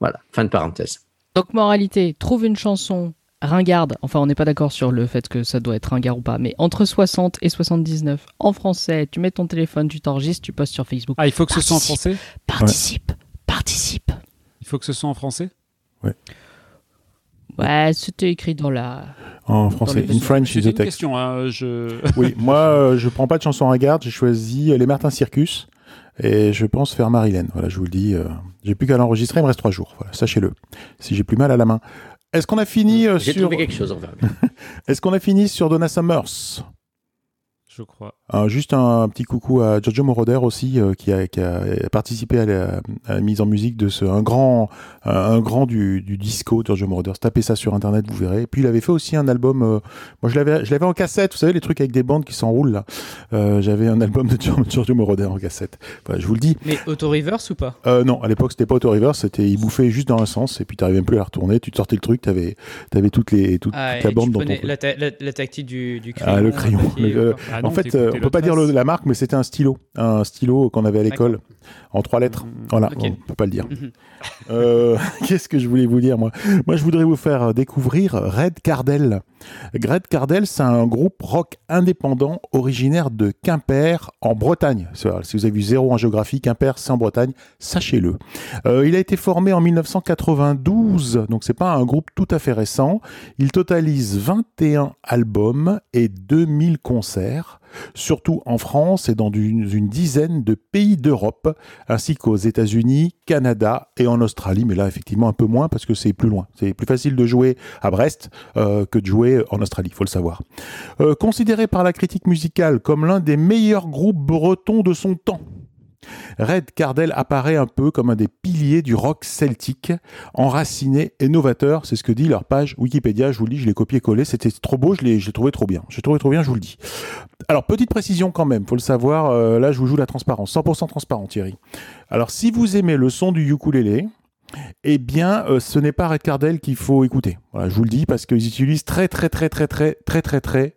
Voilà, fin de parenthèse. Donc, moralité, trouve une chanson ringarde, enfin on n'est pas d'accord sur le fait que ça doit être ringard ou pas, mais entre 60 et 79 en français, tu mets ton téléphone, tu t'enregistres, tu postes sur Facebook. Ah, il faut que ce soit en français? Participe, participe. Il faut que ce soit en français? Ouais. Ouais, c'était écrit dans la. En français. In French is the text. question. Hein, je... oui, moi, euh, je prends pas de chanson à garde. J'ai choisi Les Martin Circus. Et je pense faire Marilyn. Voilà, je vous le dis. Euh, j'ai plus qu'à l'enregistrer. Il me reste trois jours. Voilà, sachez-le. Si j'ai plus mal à la main. Est-ce qu'on a fini euh, sur. J'ai trouvé quelque chose, en Est-ce qu'on a fini sur Donna Summers? Je crois. juste un, petit coucou à Giorgio Moroder aussi, euh, qui, a, participé à la, mise en musique de ce un grand, un, grand du, disco, Giorgio Moroder. Tapez ça sur internet, vous verrez. Et puis il avait fait aussi un album. Euh, moi, je l'avais, je l'avais en cassette. Vous savez les trucs avec des bandes qui s'enroulent là. Euh, j'avais un album de Giorgio Moroder en cassette. je vous le dis. Mais auto reverse ou pas? Non, à l'époque c'était pas auto reverse. C'était il bouffait juste dans un sens et puis tu n'arrivais même plus à la retourner. Tu te sortais le truc, tu avais, toutes les toute, ah, ta bande dans ton la, la, tactique du, du crayon. Ah, le crayon. Ah, en fait, on peut pas dire la marque, mais c'était un stylo, un stylo qu'on avait à l'école en trois lettres. Mm-hmm. Voilà, on peut pas le dire. Mm-hmm. Euh, qu'est-ce que je voulais vous dire moi? Moi, je voudrais vous faire découvrir Red Cardell. Red Cardell, c'est un groupe rock indépendant originaire de Quimper, en Bretagne. Si vous avez vu zéro en géographie, Quimper, c'est en Bretagne, sachez-le. Euh, il a été formé en 1992, donc c'est pas un groupe tout à fait récent. Il totalise 21 albums et 2000 concerts surtout en France et dans une, dizaine de pays d'Europe, ainsi qu'aux États-Unis, Canada et en Australie, mais là effectivement un peu moins parce que c'est plus loin. C'est plus facile de jouer à Brest euh, que de jouer en Australie, il faut le savoir. Euh, considéré par la critique musicale comme l'un des meilleurs groupes bretons de son temps, Red Cardell apparaît un peu comme un des piliers du rock celtique, enraciné et novateur, c'est ce que dit leur page Wikipédia, je vous le dis, je l'ai copié-collé, c'était trop beau, je l'ai trouvé trop bien, j'ai trouvé trop bien, je vous le dis. Alors, petite précision quand même, faut le savoir, euh, là je vous joue la transparence, 100% transparent Thierry. Alors, si vous aimez le son du ukulélé, eh bien, euh, ce n'est pas Red Cardell qu'il faut écouter. Voilà, je vous le dis parce qu'ils utilisent très très très très très très très très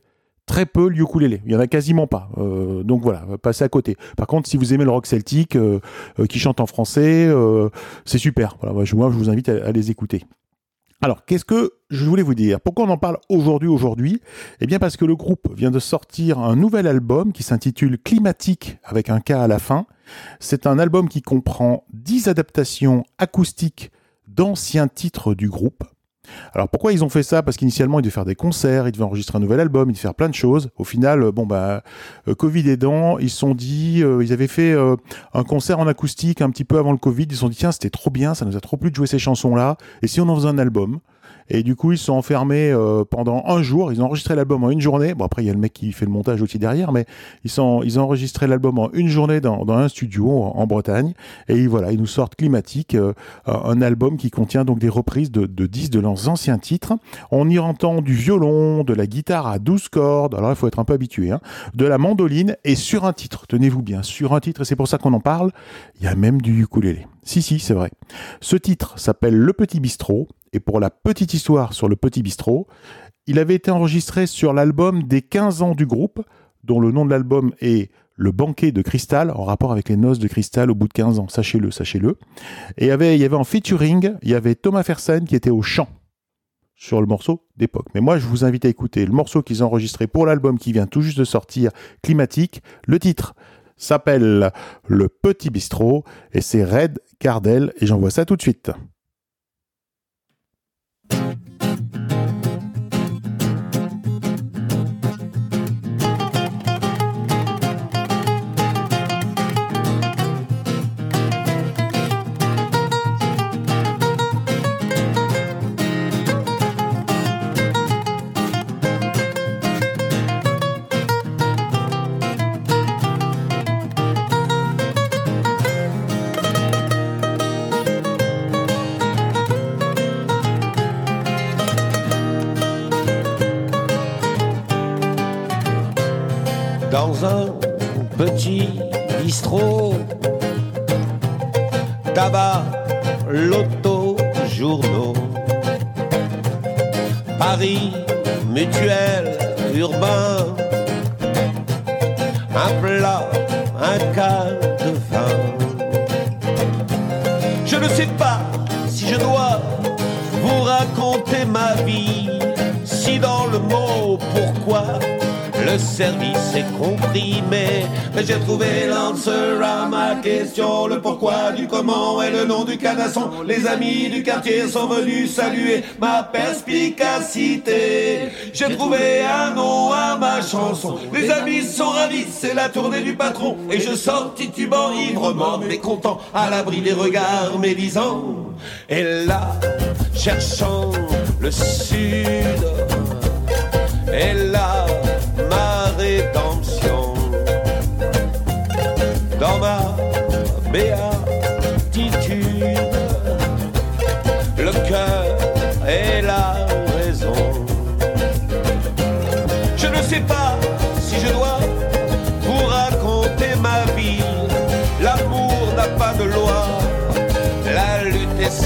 très peu le ukulélé. Il y en a quasiment pas. Euh, donc voilà, passez à côté. Par contre, si vous aimez le rock celtique euh, euh, qui chante en français, c'est super. Voilà, moi, je vous invite à, les écouter. Alors, qu'est-ce que je voulais vous dire? Pourquoi on en parle aujourd'hui aujourd'hui? Eh bien parce que le groupe vient de sortir un nouvel album qui s'intitule Climatique avec un K à la fin. C'est un album qui comprend 10 adaptations acoustiques d'anciens titres du groupe. Alors pourquoi ils ont fait ça? Parce qu'initialement ils devaient faire des concerts, ils devaient enregistrer un nouvel album, ils devaient faire plein de choses. Au final, euh, bon bah euh, Covid aidant, ils se sont dit, euh, ils avaient fait un concert en acoustique un petit peu avant le Covid. Ils se sont dit tiens c'était trop bien, ça nous a trop plu de jouer ces chansons là. Et si on en faisait un album? Et du coup, ils sont enfermés euh, pendant un jour. Ils ont enregistré l'album en une journée. Bon, après, il y a le mec qui fait le montage aussi derrière, mais ils, sont, ils ont enregistré l'album en une journée dans, dans un studio en, Bretagne. Et voilà, ils nous sortent Climatique, euh, un album qui contient donc des reprises de, de 10 de leurs anciens titres. On y entend du violon, de la guitare à 12 cordes. Alors, il faut être un peu habitué. Hein, de la mandoline et sur un titre. Tenez-vous bien, sur un titre. Et c'est pour ça qu'on en parle. Il y a même du ukulélé. Si, si, c'est vrai. Ce titre s'appelle Le Petit Bistrot. Et pour la petite histoire sur le Petit Bistrot, il avait été enregistré sur l'album des 15 ans du groupe, dont le nom de l'album est Le banquet de cristal, en rapport avec les noces de cristal au bout de 15 ans. Sachez-le, sachez-le. Et il y, avait, y avait en featuring, il y avait Thomas Fersen qui était au chant sur le morceau d'époque. Mais moi, je vous invite à écouter le morceau qu'ils ont enregistré pour l'album qui vient tout juste de sortir, Climatique. Le titre s'appelle Le Petit Bistrot et c'est Red Cardell et j'envoie ça tout de suite. J'ai trouvé l'anser à ma question. Le pourquoi du comment et le nom du canasson. Les amis du quartier sont venus saluer ma perspicacité. J'ai trouvé un nom à ma chanson. Les amis sont ravis, c'est la tournée du patron. Et je sors titubant, ivre, mais content, à l'abri des regards médisants. Et là, cherchant le sud, et là,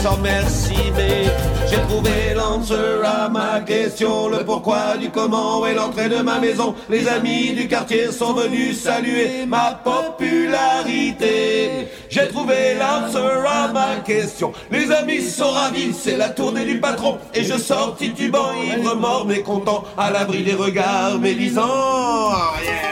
sans merci, mais j'ai trouvé l'anser à ma question, le pourquoi du comment et l'entrée de ma maison. Les amis du quartier sont venus saluer ma popularité. J'ai trouvé l'anser à ma question. Les amis sont ravis, c'est la tournée du patron. Et je sors titubant, ivre, mort, mais content, à l'abri des regards médisants. Oh, yeah.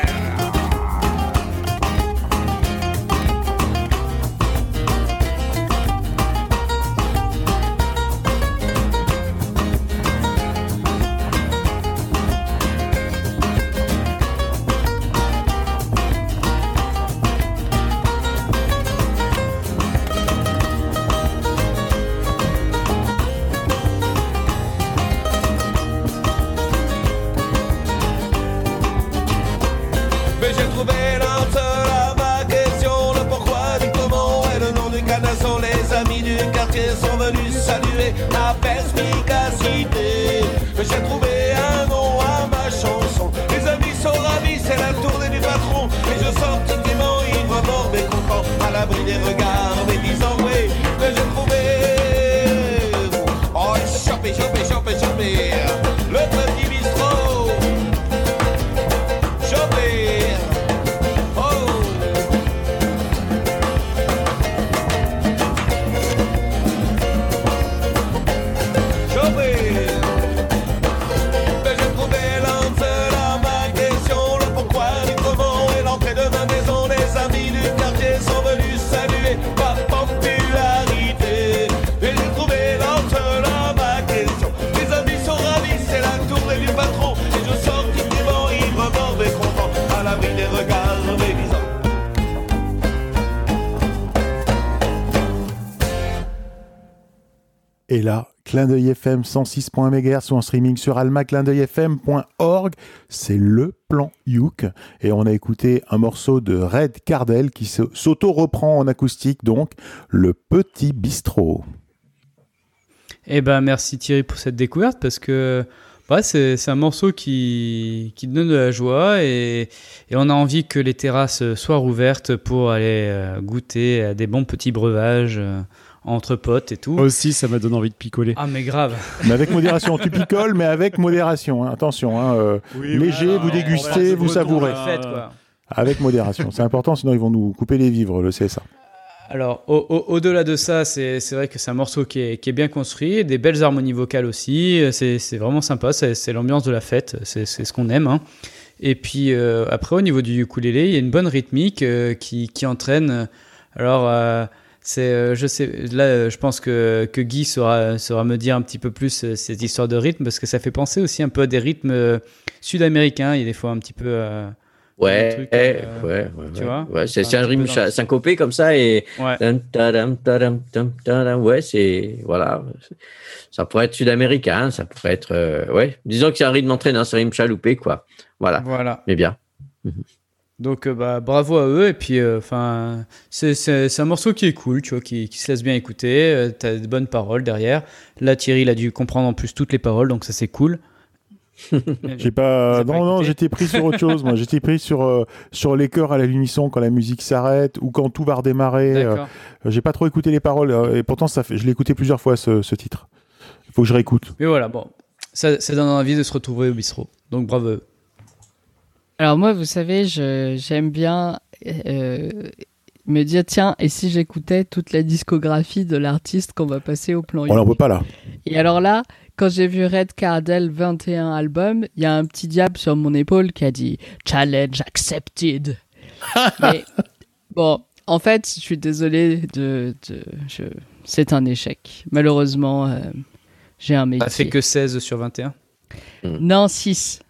Et là, clin d'œil FM 106.1 MHz ou en streaming sur almaclindeuilfm.org, c'est le plan Youk. Et on a écouté un morceau de Red Cardell qui s'auto-reprend en acoustique, donc le petit bistrot. Eh ben, merci Thierry pour cette découverte parce que Ouais, c'est, un morceau qui, qui donne de la joie et, et, on a envie que les terrasses soient rouvertes pour aller euh, goûter à des bons petits breuvages. Entre potes et tout. Aussi, ça m'a donné envie de picoler. Ah, mais grave. Mais avec modération. tu picoles, mais avec modération. Hein. Attention, hein, euh, léger, vous dégustez, vous savourez. Avec modération. C'est important, sinon ils vont nous couper les vivres, le CSA. Alors, au-delà de ça, c'est vrai que c'est un morceau qui est, qui est, bien construit, des belles harmonies vocales aussi. C'est vraiment sympa, c'est l'ambiance de la fête, c'est ce qu'on aime. Hein. Et puis euh, après, au niveau du ukulélé, il y a une bonne rythmique euh, qui, qui, entraîne. Alors, c'est, euh, je sais, là, euh, je pense que, que Guy saura, saura me dire un petit peu plus euh, cette histoire de rythme parce que ça fait penser aussi un peu à des rythmes sud-américains. Il y a des fois un petit peu. Ouais, ouais, ouais, tu vois ouais, c'est un rythme syncopé comme ça et ouais, ouais c'est voilà, ça pourrait être sud-américain, ça pourrait être ouais, disons que c'est un rythme entraînant, c'est un rythme chaloupé quoi, voilà, voilà, mais bien. Donc euh, bah, bravo à eux et puis euh, enfin c'est un morceau qui est cool, tu vois, qui, qui se laisse bien écouter. Euh, T'as de bonnes paroles derrière. Là Thierry il a dû comprendre en plus toutes les paroles, donc ça c'est cool. J'ai pas. non, non, j'étais pris sur autre chose. Moi, j'étais pris sur euh, sur les chœurs à la l'unisson quand la musique s'arrête ou quand tout va redémarrer. J'ai pas trop écouté les paroles et pourtant ça fait. Je l'ai écouté plusieurs fois ce, ce titre. Il faut que je réécoute. Mais voilà, bon, ça, ça donne envie de se retrouver au bistrot. Donc bravo. Alors moi, vous savez, j'aime bien me dire tiens, et si j'écoutais toute la discographie de l'artiste qu'on va passer au plan On n'en peut pas là. Et alors là, quand j'ai vu Red Cardell 21 albums, il y a un petit diable sur mon épaule qui a dit Challenge accepted. Mais bon, en fait, je suis désolé de. je... C'est un échec. Malheureusement, euh, j'ai un métier. Ça fait que 16 sur 21 Non, 6.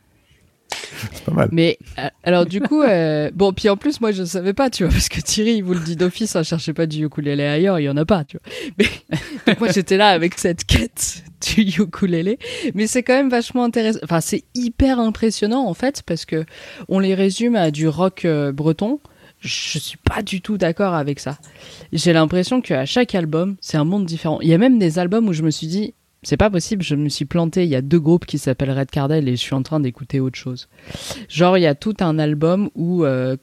C'est pas mal. Mais euh, alors du coup, euh, bon, puis en plus, moi je savais pas, tu vois, parce que Thierry, il vous le dit d'office, ne hein, cherchez pas du ukulélé ailleurs, il y en a pas, tu vois. Mais moi j'étais là avec cette quête du ukulélé, mais c'est quand même vachement intéressant. Enfin, c'est hyper impressionnant en fait, parce que on les résume à du rock euh, breton. Je suis pas du tout d'accord avec ça. J'ai l'impression qu'à chaque album, c'est un monde différent. Il y a même des albums où je me suis dit, c'est pas possible, je me suis planté. Il y a deux groupes qui s'appellent Red Cardell et je suis en train d'écouter autre chose. Genre, il y a tout un album où euh,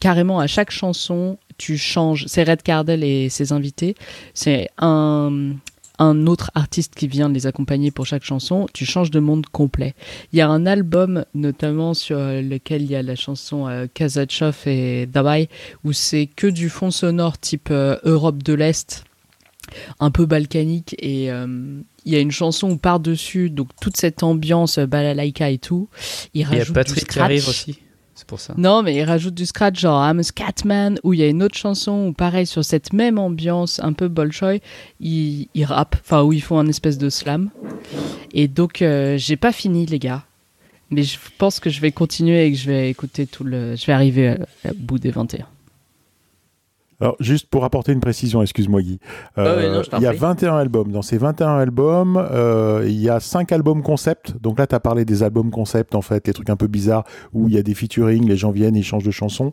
carrément à chaque chanson, tu changes. C'est Red Cardell et ses invités. C'est un, un autre artiste qui vient les accompagner pour chaque chanson. Tu changes de monde complet. Il y a un album notamment sur lequel il y a la chanson euh, Kazachov et Dabai où c'est que du fond sonore type euh, Europe de l'Est un peu balkanique et euh, il y a une chanson où par-dessus, donc toute cette ambiance euh, balalaika et tout, il rajoute y a Patrick qui arrive aussi. C'est pour ça. Non, mais il rajoute du scratch genre I'm a Scatman, où il y a une autre chanson où pareil sur cette même ambiance un peu Bolshoi, il, il rappe, enfin où ils font un espèce de slam. Et donc euh, j'ai pas fini les gars, mais je pense que je vais continuer et que je vais écouter tout le, je vais arriver au bout des 21. Alors, juste pour apporter une précision, excuse-moi Guy. Euh, il y a 21 albums. Dans ces 21 albums, euh, il y a 5 albums concept. Donc là, tu as parlé des albums concept, en fait, les trucs un peu bizarres où il y a des featuring, les gens viennent, ils changent de chanson.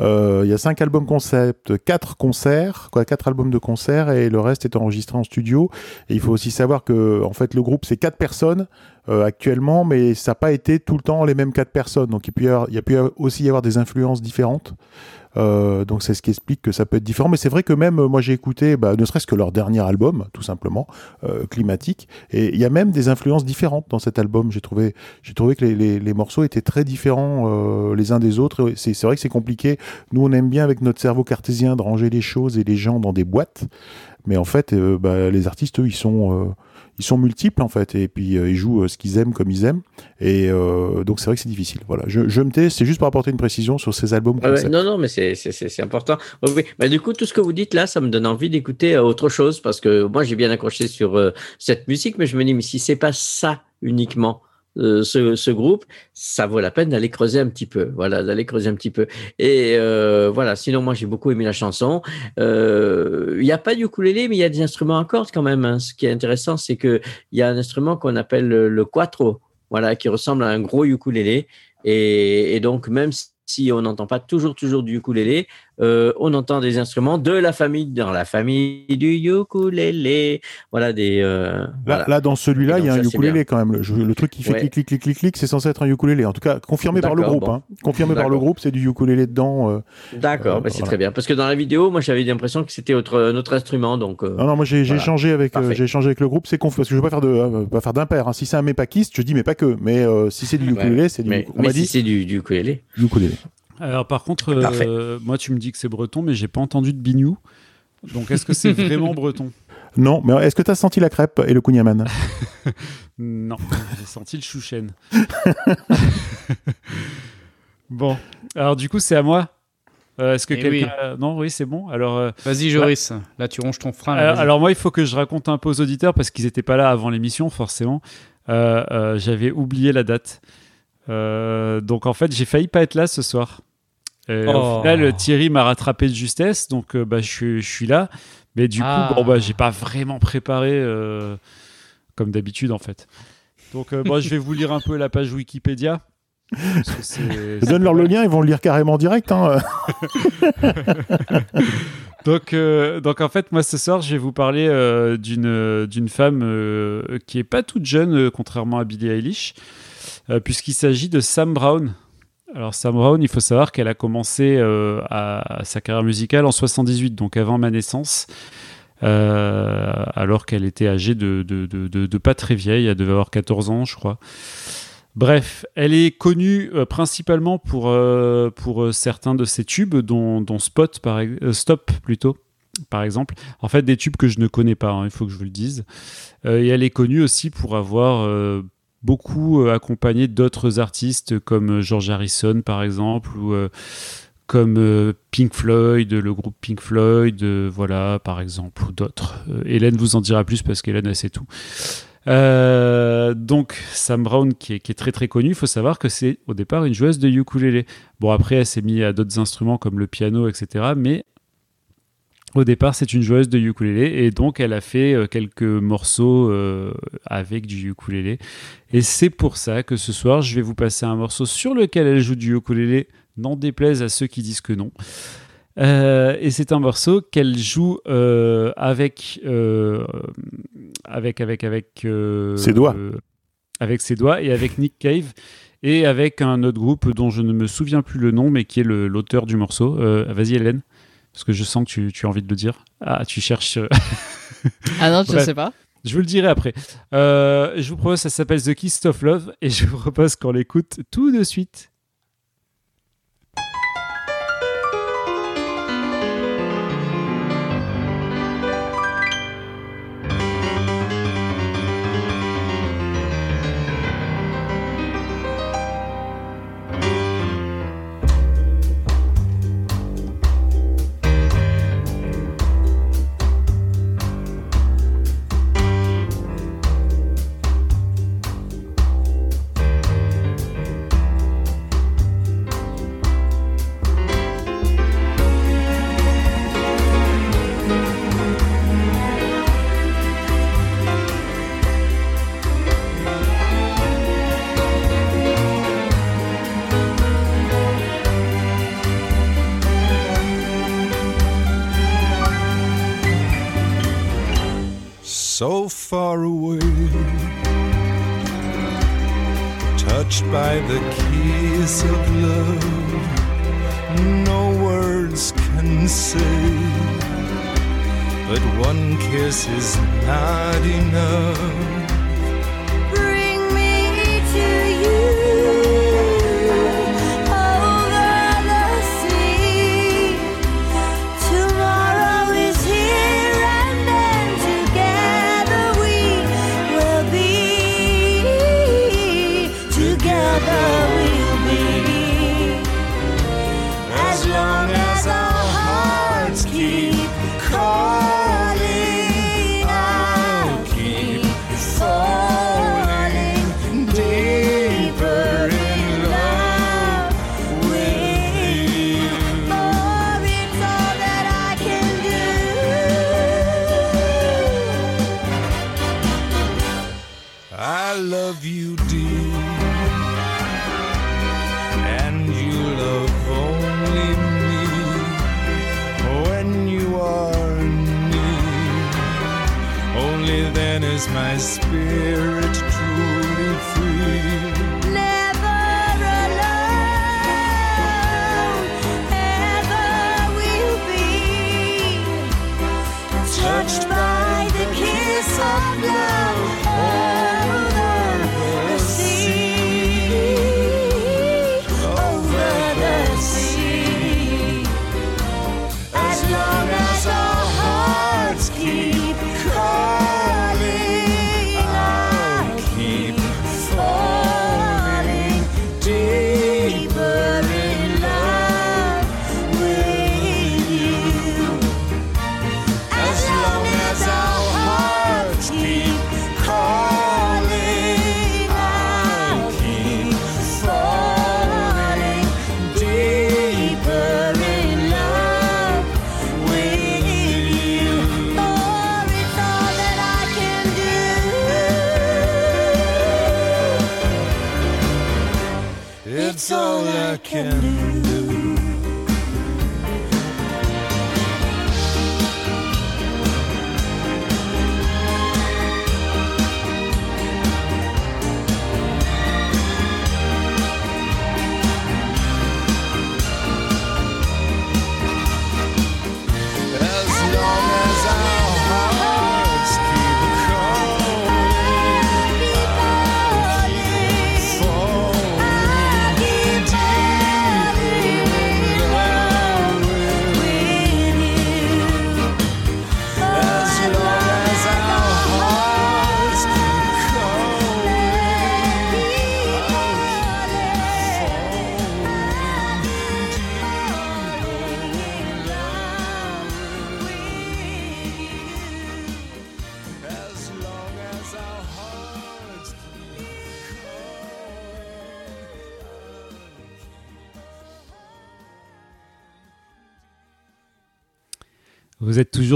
Euh, il y a 5 albums concept, 4 concerts, quoi, 4 albums de concerts et le reste est enregistré en studio. Et il faut aussi savoir que, en fait, le groupe, c'est 4 personnes. actuellement, mais ça n'a pas été tout le temps les mêmes quatre personnes. Donc il, peut il y a pu aussi y avoir des influences différentes. Euh, donc c'est ce qui explique que ça peut être différent. Mais c'est vrai que même moi j'ai écouté, bah, ne serait-ce que leur dernier album, tout simplement, euh, climatique, et il y a même des influences différentes dans cet album. J'ai trouvé, j'ai trouvé que les, les, morceaux étaient très différents euh, les uns des autres. C'est, c'est vrai que c'est compliqué. Nous on aime bien avec notre cerveau cartésien de ranger les choses et les gens dans des boîtes, mais en fait bah, les artistes eux ils sont ils sont multiples en fait et puis euh, ils jouent euh, ce qu'ils aiment comme ils aiment. Et euh, donc c'est vrai que c'est difficile. Voilà. Je, je me tais c'est juste pour apporter une précision sur ces albums non non mais c'est important. Oui, bah, du coup tout ce que vous dites là ça me donne envie d'écouter autre chose parce que moi j'ai bien accroché sur cette musique mais je me dis mais si c'est pas ça uniquement euh, ce, groupe, ça vaut la peine d'aller creuser un petit peu. Voilà, d'aller creuser un petit peu. Et euh, voilà, sinon, moi, j'ai beaucoup aimé la chanson. Euh, il n'y a pas du ukulélé, mais il y a des instruments à cordes quand même. Hein. Ce qui est intéressant, c'est qu'il y a un instrument qu'on appelle le, quattro, voilà, qui ressemble à un gros ukulélé. Et, et donc, même si on n'entend pas toujours, toujours du ukulélé, euh, on entend des instruments de la famille, dans la famille du ukulélé. Voilà des. Euh, là, dans celui-là, il y a un ukulélé quand même. Le, truc qui fait clic, clic, clic, clic, clic, c'est censé être un ukulélé. En tout cas, confirmé par le groupe. Hein. Confirmé par le groupe, c'est du ukulélé dedans. Euh, D'accord, bah, c'est très bien. Parce que dans la vidéo, moi, j'avais l'impression que c'était autre, notre instrument. Donc. non, non, moi, j'ai échangé avec, j'ai avec le groupe. C'est conf... parce que je veux pas faire de, pas faire d'impair. Hein. Si c'est un mépakiste, je dis mais pas que. Mais si c'est du ukulélé, c'est du. Mais, on si c'est du, du ukulélé. Ukulélé. Alors par contre, euh, moi tu me dis que c'est breton, mais j'ai pas entendu de bignou. Donc est-ce que c'est vraiment breton? Non, mais est-ce que tu as senti la crêpe et le kouign-amann Non, j'ai senti le chouchen. bon, alors du coup c'est à moi. Euh, est-ce que eh quelqu'un... Non, oui, c'est bon. Alors, euh, Vas-y, Joris. Là, tu ronges ton frein. alors, moi, il faut que je raconte un peu aux auditeurs parce qu'ils n'étaient pas là avant l'émission, forcément. J'avais oublié la date. donc, en fait, j'ai failli pas être là ce soir. Au oh. final, Thierry m'a rattrapé de justesse, donc euh, bah, je, suis là. Mais du coup, ah. bon, bah, j'ai pas vraiment préparé euh, comme d'habitude en fait. Donc, euh, moi, je vais vous lire un peu la page Wikipédia. Donne-leur le lien, ils vont le lire carrément direct. Hein. donc, donc, en fait, moi, ce soir, je vais vous parler d'une d'une femme qui est pas toute jeune, contrairement à Billie Eilish. puisqu'il s'agit de Sam Brown. Alors Sam Brown, il faut savoir qu'elle a commencé à, sa carrière musicale en 78, donc avant ma naissance. alors qu'elle était âgée de, pas très vieille, elle devait avoir 14 ans, je crois. Bref, elle est connue euh, principalement pour, euh, euh, certains de ses tubes, dont, Spot par, Stop plutôt, par exemple. En fait, des tubes que je ne connais pas, hein, il faut que je vous le dise. et elle est connue aussi pour avoir beaucoup accompagné d'autres artistes comme George Harrison, par exemple, ou comme Pink Floyd, le groupe Pink Floyd, voilà, par exemple, ou d'autres. Hélène vous en dira plus parce qu'Hélène, elle sait tout. Euh, donc Sam Brown qui est, très très connue, il faut savoir que c'est au départ une joueuse de ukulélé. Bon après elle s'est mise à d'autres instruments comme le piano etc. Mais au départ c'est une joueuse de ukulélé et donc elle a fait euh, quelques morceaux euh, avec du ukulélé. Et c'est pour ça que ce soir je vais vous passer un morceau sur lequel elle joue du ukulélé, n'en déplaise à ceux qui disent que non. Euh, et c'est un morceau qu'elle joue euh, avec, avec, avec, avec ses doigts, avec ses doigts et avec Nick Cave et avec un autre groupe dont je ne me souviens plus le nom, mais qui est l'auteur du morceau. Vas-y, Hélène, parce que je sens que tu, tu, as envie de le dire. Ah, tu cherches. ah non, je ne sais pas. Je vous le dirai après. je vous propose, ça s'appelle The Kiss of Love, et je vous propose qu'on l'écoute tout de suite. Far away, touched by the kiss of love. No words can say, but one kiss is not enough.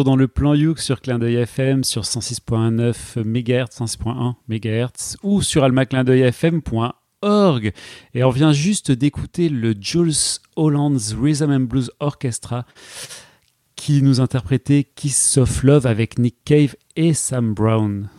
Dans le plan Youk sur Clin d'œil FM sur 106.9 MHz, 106.1 MHz ou sur almaclindeuilfm.org. Et on vient juste d'écouter le Jules Holland's Rhythm and Blues Orchestra qui nous interprétait Kiss of Love avec Nick Cave et Sam Brown.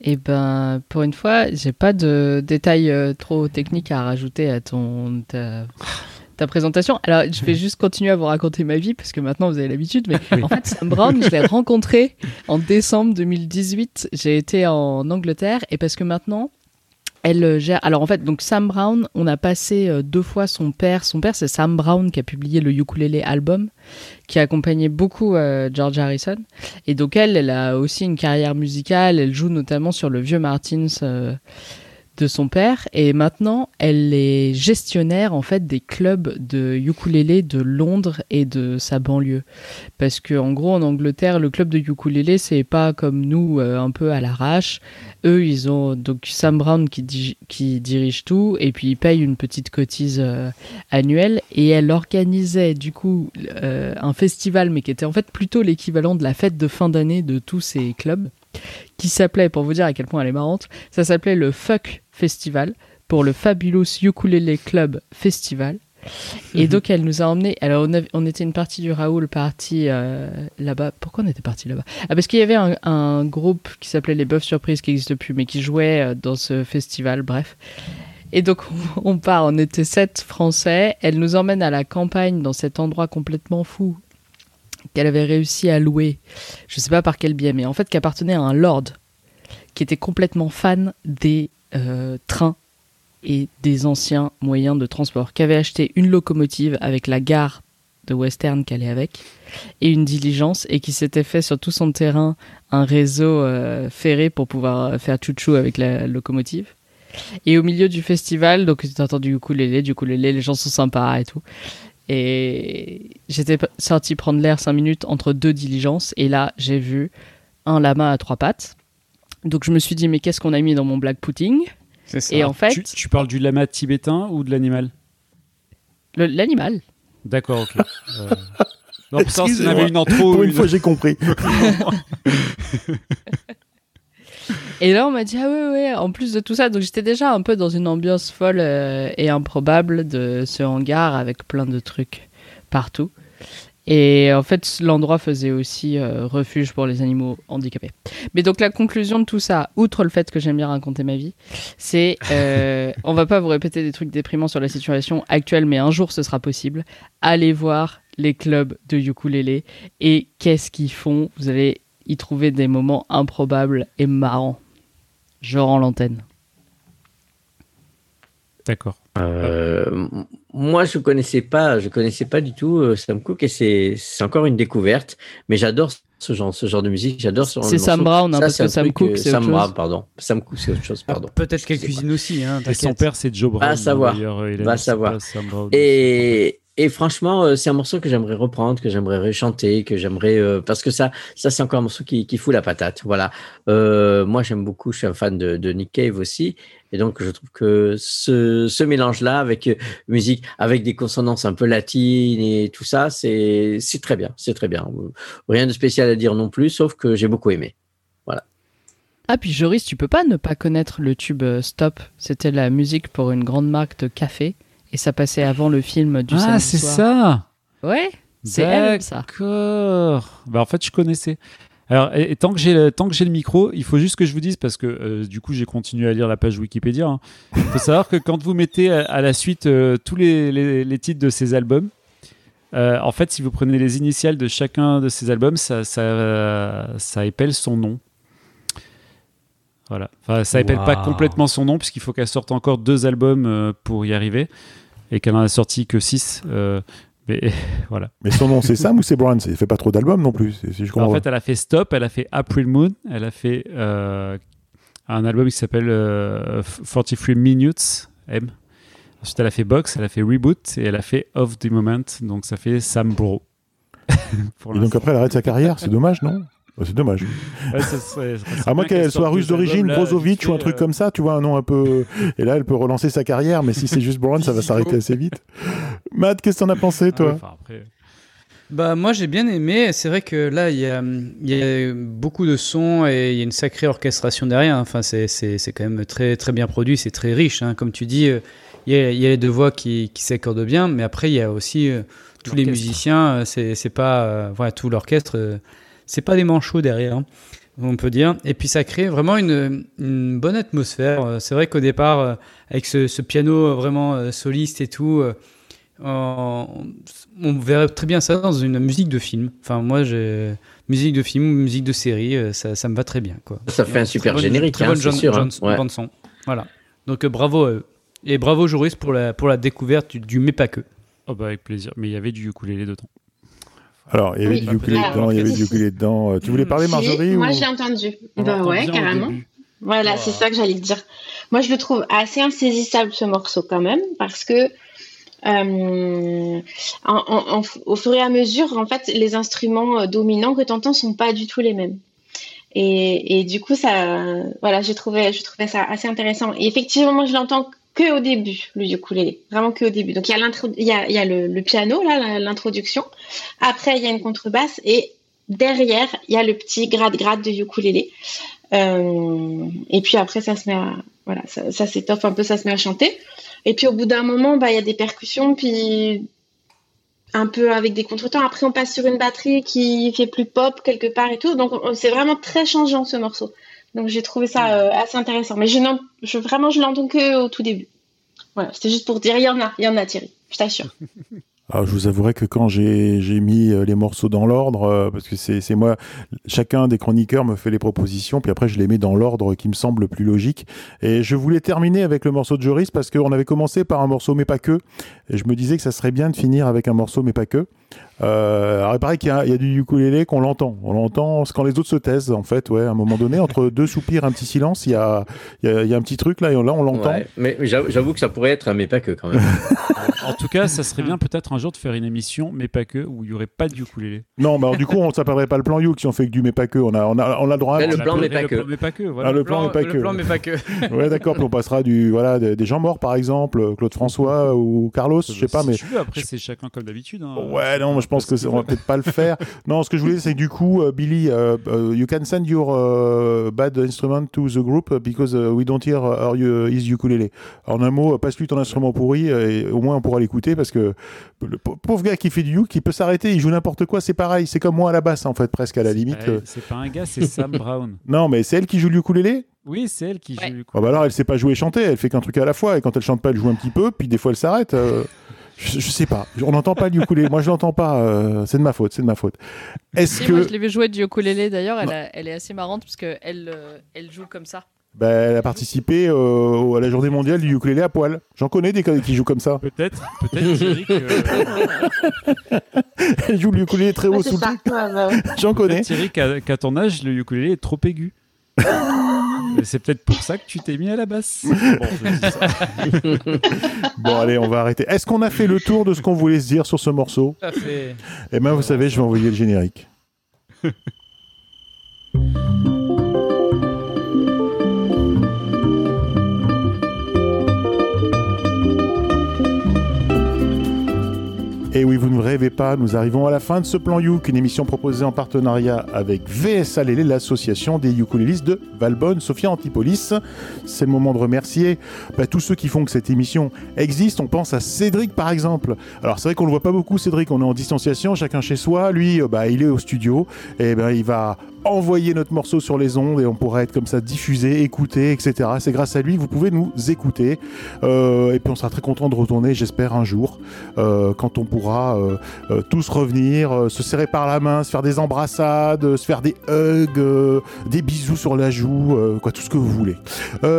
Eh ben, pour une fois, j'ai pas de détails euh, trop techniques à rajouter à ton ta présentation. Alors, je vais juste continuer à vous raconter ma vie parce que maintenant vous avez l'habitude. Mais en fait, Sam Brown, je l'ai rencontré en décembre 2018. J'ai été en Angleterre et parce que maintenant, elle gère. Alors en fait, donc Sam Brown, on a passé euh, deux fois son père. Son père, c'est Sam Brown qui a publié le ukulélé album, qui a accompagné beaucoup euh, George Harrison. Et donc elle, elle a aussi une carrière musicale. Elle joue notamment sur le vieux Martins. Euh, de son père et maintenant elle est gestionnaire en fait des clubs de ukulélé de Londres et de sa banlieue. Parce que en gros en Angleterre le club de ukulélé c'est pas comme nous euh, un peu à l'arrache. Eux ils ont donc Sam Brown qui, dirige tout et puis ils payent une petite cotise euh, annuelle. Et elle organisait du coup euh, un festival mais qui était en fait plutôt l'équivalent de la fête de fin d'année de tous ces clubs qui s'appelait, pour vous dire à quel point elle est marrante, ça s'appelait le Fuck Festival pour le Fabulous Ukulele Club Festival. Et mhm. donc elle nous a emmenés. Alors on, était une partie du Raoul partie euh, là-bas. Pourquoi on était parti là-bas? Ah parce qu'il y avait un, groupe qui s'appelait les Boeufs Surprises qui n'existe plus, mais qui jouait euh, dans ce festival. Bref. Et donc on part. On était sept Français. Elle nous emmène à la campagne dans cet endroit complètement fou qu'elle avait réussi à louer, je ne sais pas par quel biais, mais en fait qui appartenait à un lord qui était complètement fan des euh, trains et des anciens moyens de transport, qui avait acheté une locomotive avec la gare de Western qu'elle est avec, et une diligence, et qui s'était fait sur tout son terrain un réseau euh, ferré pour pouvoir faire chouchou avec la locomotive. Et au milieu du festival, donc tu entendu du ukulélé, du ukulélé, les gens sont sympas et tout. Et j'étais sorti prendre l'air cinq minutes entre deux diligences. Et là, j'ai vu un lama à trois pattes. Donc je me suis dit, mais qu'est-ce qu'on a mis dans mon black pudding? Et en fait. Tu, parles du lama tibétain ou de l'animal? L'animal. D'accord, ok. euh... Non, avait une intro. Pour une, une... fois, j'ai compris. Et là, on m'a dit, ah ouais, ouais, en plus de tout ça, donc j'étais déjà un peu dans une ambiance folle euh, et improbable de ce hangar avec plein de trucs partout. Et en fait, l'endroit faisait aussi euh, refuge pour les animaux handicapés. Mais donc la conclusion de tout ça, outre le fait que j'aime bien raconter ma vie, c'est euh, on va pas vous répéter des trucs déprimants sur la situation actuelle, mais un jour ce sera possible. Allez voir les clubs de ukulélé et qu'est-ce qu'ils font? Vous allez y trouver des moments improbables et marrants. Je rends l'antenne. D'accord. Euh, moi, je connaissais pas, je connaissais pas du tout euh, Sam Cooke et c'est encore une découverte. Mais j'adore ce genre, ce genre de musique. J'adore ce C'est Sam Brown, hein, parce que Sam Cooke, c'est Sam Brown, pardon. Sam Cooke, c'est autre chose, pardon. Peut-être qu'elle cuisine aussi. Hein, et son père, c'est Joe Brown. Va savoir. Va savoir. Et, et franchement, euh, c'est un morceau que j'aimerais reprendre, que j'aimerais rechanter, que j'aimerais euh, parce que ça, ça c'est encore un morceau qui, fout la patate. Voilà. Euh, moi, j'aime beaucoup. Je suis un fan de, Nick Cave aussi, et donc je trouve que ce, mélange-là avec musique, avec des consonances un peu latines et tout ça, c'est c'est très bien. C'est très bien. Rien de spécial à dire non plus, sauf que j'ai beaucoup aimé. Voilà. Ah puis Joris, tu peux pas ne pas connaître le tube Stop. C'était la musique pour une grande marque de café et ça passait avant le film du Ah, c'est ça Ouais, c'est elle, ça. D'accord. Bah, en fait, je connaissais. Alors, et, tant que j'ai le, tant que j'ai le micro, il faut juste que je vous dise parce que euh, du coup j'ai continué à lire la page Wikipédia. Hein. Il faut savoir que quand vous mettez à, la suite euh, tous les, les, titres de ces albums, euh, en fait, si vous prenez les initiales de chacun de ces albums, ça, ça, ça épelle son nom. Voilà. Enfin, ça épelle pas complètement son nom puisqu'il faut qu'elle sorte encore deux albums pour y arriver et qu'elle en a sorti que 6. Euh, mais voilà. Mais son nom, c'est Sam ou c'est Brown Elle fait pas trop d'albums non plus. Si je en fait, elle a fait Stop, elle a fait April Moon, elle a fait euh, un album qui s'appelle 43 euh, Minutes, M. Ensuite, elle a fait Box, elle a fait Reboot et elle a fait Of the Moment. Donc, ça fait Sam Bro. et donc, après, elle arrête sa carrière. C'est dommage, non? Bah, c'est dommage. à moins qu'elle soit russe d'origine, Brozovic ou un truc euh, comme ça, tu vois, un nom un peu. Et là, elle peut relancer sa carrière, mais si c'est juste Brown, ça va s'arrêter assez vite. Matt, qu'est-ce que t'en as pensé, toi Bah moi j'ai bien aimé. C'est vrai que là il y a, y a, beaucoup de sons et il y a une sacrée orchestration derrière. Enfin c'est, quand même très très bien produit, c'est très riche. Hein. Comme tu dis, il y, a, y, a, les deux voix qui, qui s'accordent bien, mais après il y a aussi tous les musiciens. C'est, c'est pas voilà tout l'orchestre. C'est pas des manchots derrière. Hein on peut dire. Et puis ça crée vraiment une, une bonne atmosphère. C'est vrai qu'au départ, avec ce, ce, piano vraiment soliste et tout, on, on, verrait très bien ça dans une musique de film. Enfin, moi, j'ai musique de film ou musique de série, ça, ça, me va très bien. Quoi. Ça fait un super générique, très bonne hein, sûr, hein. bande son. Voilà. Donc bravo et bravo Joris pour la pour la découverte du, du mais pas que. Oh bah avec plaisir. Mais il y avait du ukulélé dedans. Alors, il y avait du ukulélé dedans, il y avait du ukulélé dedans. Tu voulais parler, Marjorie Moi, j'ai entendu. Bah ouais, carrément. Voilà, c'est ça que j'allais te dire. Moi, je le trouve assez insaisissable ce morceau quand même, parce que euh, en, au fur et à mesure, en fait, les instruments euh, dominants que tu entends sont pas du tout les mêmes. Et, et du coup, ça, voilà, j'ai trouvé, je trouvais ça assez intéressant. Et effectivement, moi, je l'entends que au début, le ukulélé, vraiment que au début. Donc il y a, il y a, il y a le, piano là, l'introduction. Après il y a une contrebasse et derrière il y a le petit grade grade de ukulélé. Euh, et puis après ça se met voilà, ça, ça s'étoffe un peu, ça se met à chanter. Et puis au bout d'un moment, bah il y a des percussions, puis un peu avec des contretemps. Après on passe sur une batterie qui fait plus pop quelque part et tout. Donc c'est vraiment très changeant ce morceau. Donc j'ai trouvé ça euh, assez intéressant. Mais je, je vraiment, je l'entends que au tout début. Voilà, c'était juste pour dire, il y en a, il y en a Thierry, je t'assure. Alors, je vous avouerai que quand j'ai mis euh, les morceaux dans l'ordre, euh, parce que c'est moi, chacun des chroniqueurs me fait les propositions, puis après je les mets dans l'ordre qui me semble le plus logique. Et je voulais terminer avec le morceau de Joris parce qu'on avait commencé par un morceau mais pas que. Et je me disais que ça serait bien de finir avec un morceau mais pas que. Euh, alors, il paraît qu'il y, y, a du ukulélé qu'on l'entend. On l'entend quand les autres se taisent, en fait. Ouais, à un moment donné, entre deux soupirs, un petit silence, il y a, y, a, y a, un petit truc là, et là, on l'entend. Ouais, mais j'avoue que ça pourrait être un mais pas que quand même. en tout cas, ça serait bien peut-être un jour de faire une émission, mais pas que, où il n'y aurait pas de ukulélé. Non, mais alors, du coup, on ne s'appellerait pas le plan Youk si on fait que du mais pas que. On a, on a, on a le droit à. Le plan mais pas que. Le plan mais pas que. Voilà. Ah, le, plan, mais pas que. Le plan mais pas que. ouais, d'accord. Puis on passera du, voilà, des, des, gens morts, par exemple, Claude François ou Carlos, je sais pas, mais. Tu veux, après, c'est chacun comme d'habitude. Hein. Ouais, non, je pense que on va peut-être pas le faire. non, ce que je voulais, c'est du coup, uh, Billy, uh, uh, you can send your bad instrument to the group because we don't hear his ukulele. En un mot, passe-lui ton instrument pourri et au moins on pourra l'écouter parce que le pauvre gars qui fait du uk, il peut s'arrêter, il joue n'importe quoi, c'est pareil. C'est comme moi à la basse, en fait, presque à la limite. C'est pas un gars, c'est Sam Brown. Non, mais c'est elle qui joue le ukulélé oui, c'est elle qui joue. Ouais. Oh bah alors, elle sait pas jouer et chanter, elle fait qu'un truc à la fois. Et quand elle chante pas, elle joue un petit peu, puis des fois elle s'arrête. Euh... Je, je, sais pas. On n'entend pas le ukulélé. Moi, je l'entends pas. Euh, c'est de ma faute. C'est de ma faute. Est-ce que moi, je l'ai vu jouer du ukulélé d'ailleurs. Elle, elle, est assez marrante parce que elle, euh, elle joue comme ça. Ben, elle a participé euh, à la journée mondiale du ukulélé à poil. J'en connais des qui jouent comme ça. Peut-être, peut-être, Thierry. Que... elle joue le ukulélé très haut sous le. Bah J'en connais. Thierry, qu'à ton âge, le ukulélé est trop aigu. C'est peut-être pour ça que tu t'es mis à la basse. Bon, bon, allez, on va arrêter. Est-ce qu'on a fait le tour de ce qu'on voulait se dire sur ce morceau Tout à fait. Eh bien, vous savez, je vais envoyer le générique. Et oui, vous ne rêvez pas, nous arrivons à la fin de ce plan Youk, une émission proposée en partenariat avec VSA Lélé, l'association des ukulélistes de Valbonne, Sophia Antipolis. C'est le moment de remercier bah, tous ceux qui font que cette émission existe. On pense à Cédric par exemple. Alors c'est vrai qu'on le voit pas beaucoup, Cédric, on est en distanciation, chacun chez soi. Lui, bah, il est au studio et ben il va envoyer notre morceau sur les ondes et on pourra être comme ça diffusé, écouté, etc. C'est grâce à lui que vous pouvez nous écouter. Euh, et puis on sera très content de retourner, j'espère, un jour, euh, quand on pourra euh, euh tous revenir, euh, se serrer par la main, se faire des embrassades, se faire des hugs, des bisous sur la joue, quoi, tout ce que vous voulez.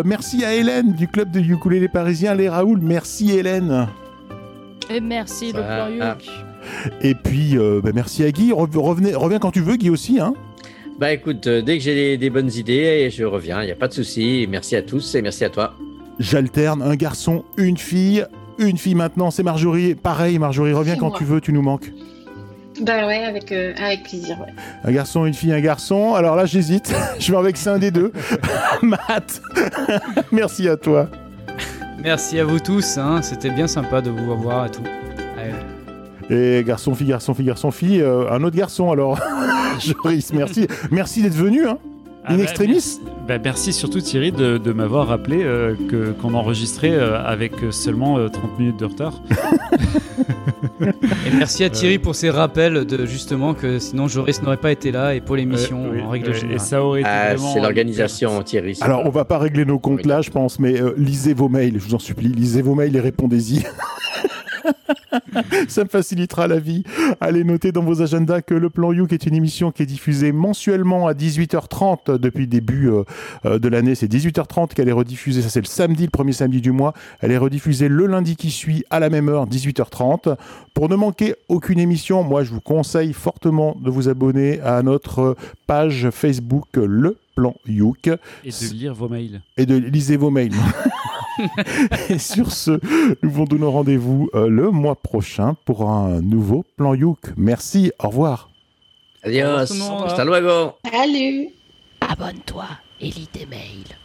merci à Hélène du club de ukulélé parisien, les Raoul. Merci Hélène. Et merci le plan. Et puis, bah, merci à Guy. Revenez, reviens quand tu veux, Guy aussi. Hein bah écoute, euh, dès que j'ai des, des, bonnes idées, je reviens, il n'y a pas de souci. Merci à tous et merci à toi. J'alterne un garçon, une fille. Une fille maintenant, c'est Marjorie. Pareil, Marjorie, reviens quand tu veux, tu nous manques. Bah ouais, avec, euh, avec plaisir. Ouais. Un garçon, une fille, un garçon. Alors là, j'hésite. je vais avec un des deux. Matt, merci à toi. Merci à vous tous. Hein. C'était bien sympa de vous revoir et tout. Allez. Et garçon, fille, garçon, fille, garçon, fille, euh, un autre garçon alors. Joris, merci. Merci d'être venu. Hein. Ah In bah, extremis merci, bah, merci, surtout Thierry de, de m'avoir rappelé euh, que, qu'on enregistrait euh, avec seulement 30 minutes de retard. et merci à Thierry pour ses rappels de justement que sinon Joris n'aurait pas été là et pour l'émission en règle générale. Et ça aurait été ah, c'est l'organisation Thierry. Alors on va pas régler nos comptes là je pense mais lisez vos mails je vous en supplie lisez vos mails et répondez-y. Ça me facilitera la vie. Allez noter dans vos agendas que le Plan Youk est une émission qui est diffusée mensuellement à 18h30 depuis le début euh, euh, de l'année. C'est 18h30 qu'elle est rediffusée. Ça, c'est le samedi, le premier samedi du mois. Elle est rediffusée le lundi qui suit à la même heure, 18h30. Pour ne manquer aucune émission, moi, je vous conseille fortement de vous abonner à notre page Facebook Le Plan Youk. Et de lire vos mails. Et de liser vos mails. et sur ce, nous vous donnons rendez-vous euh, le mois prochain pour un nouveau plan Youk. Merci, au revoir. Adios, hasta luego. Salut. Abonne-toi et lis tes mails.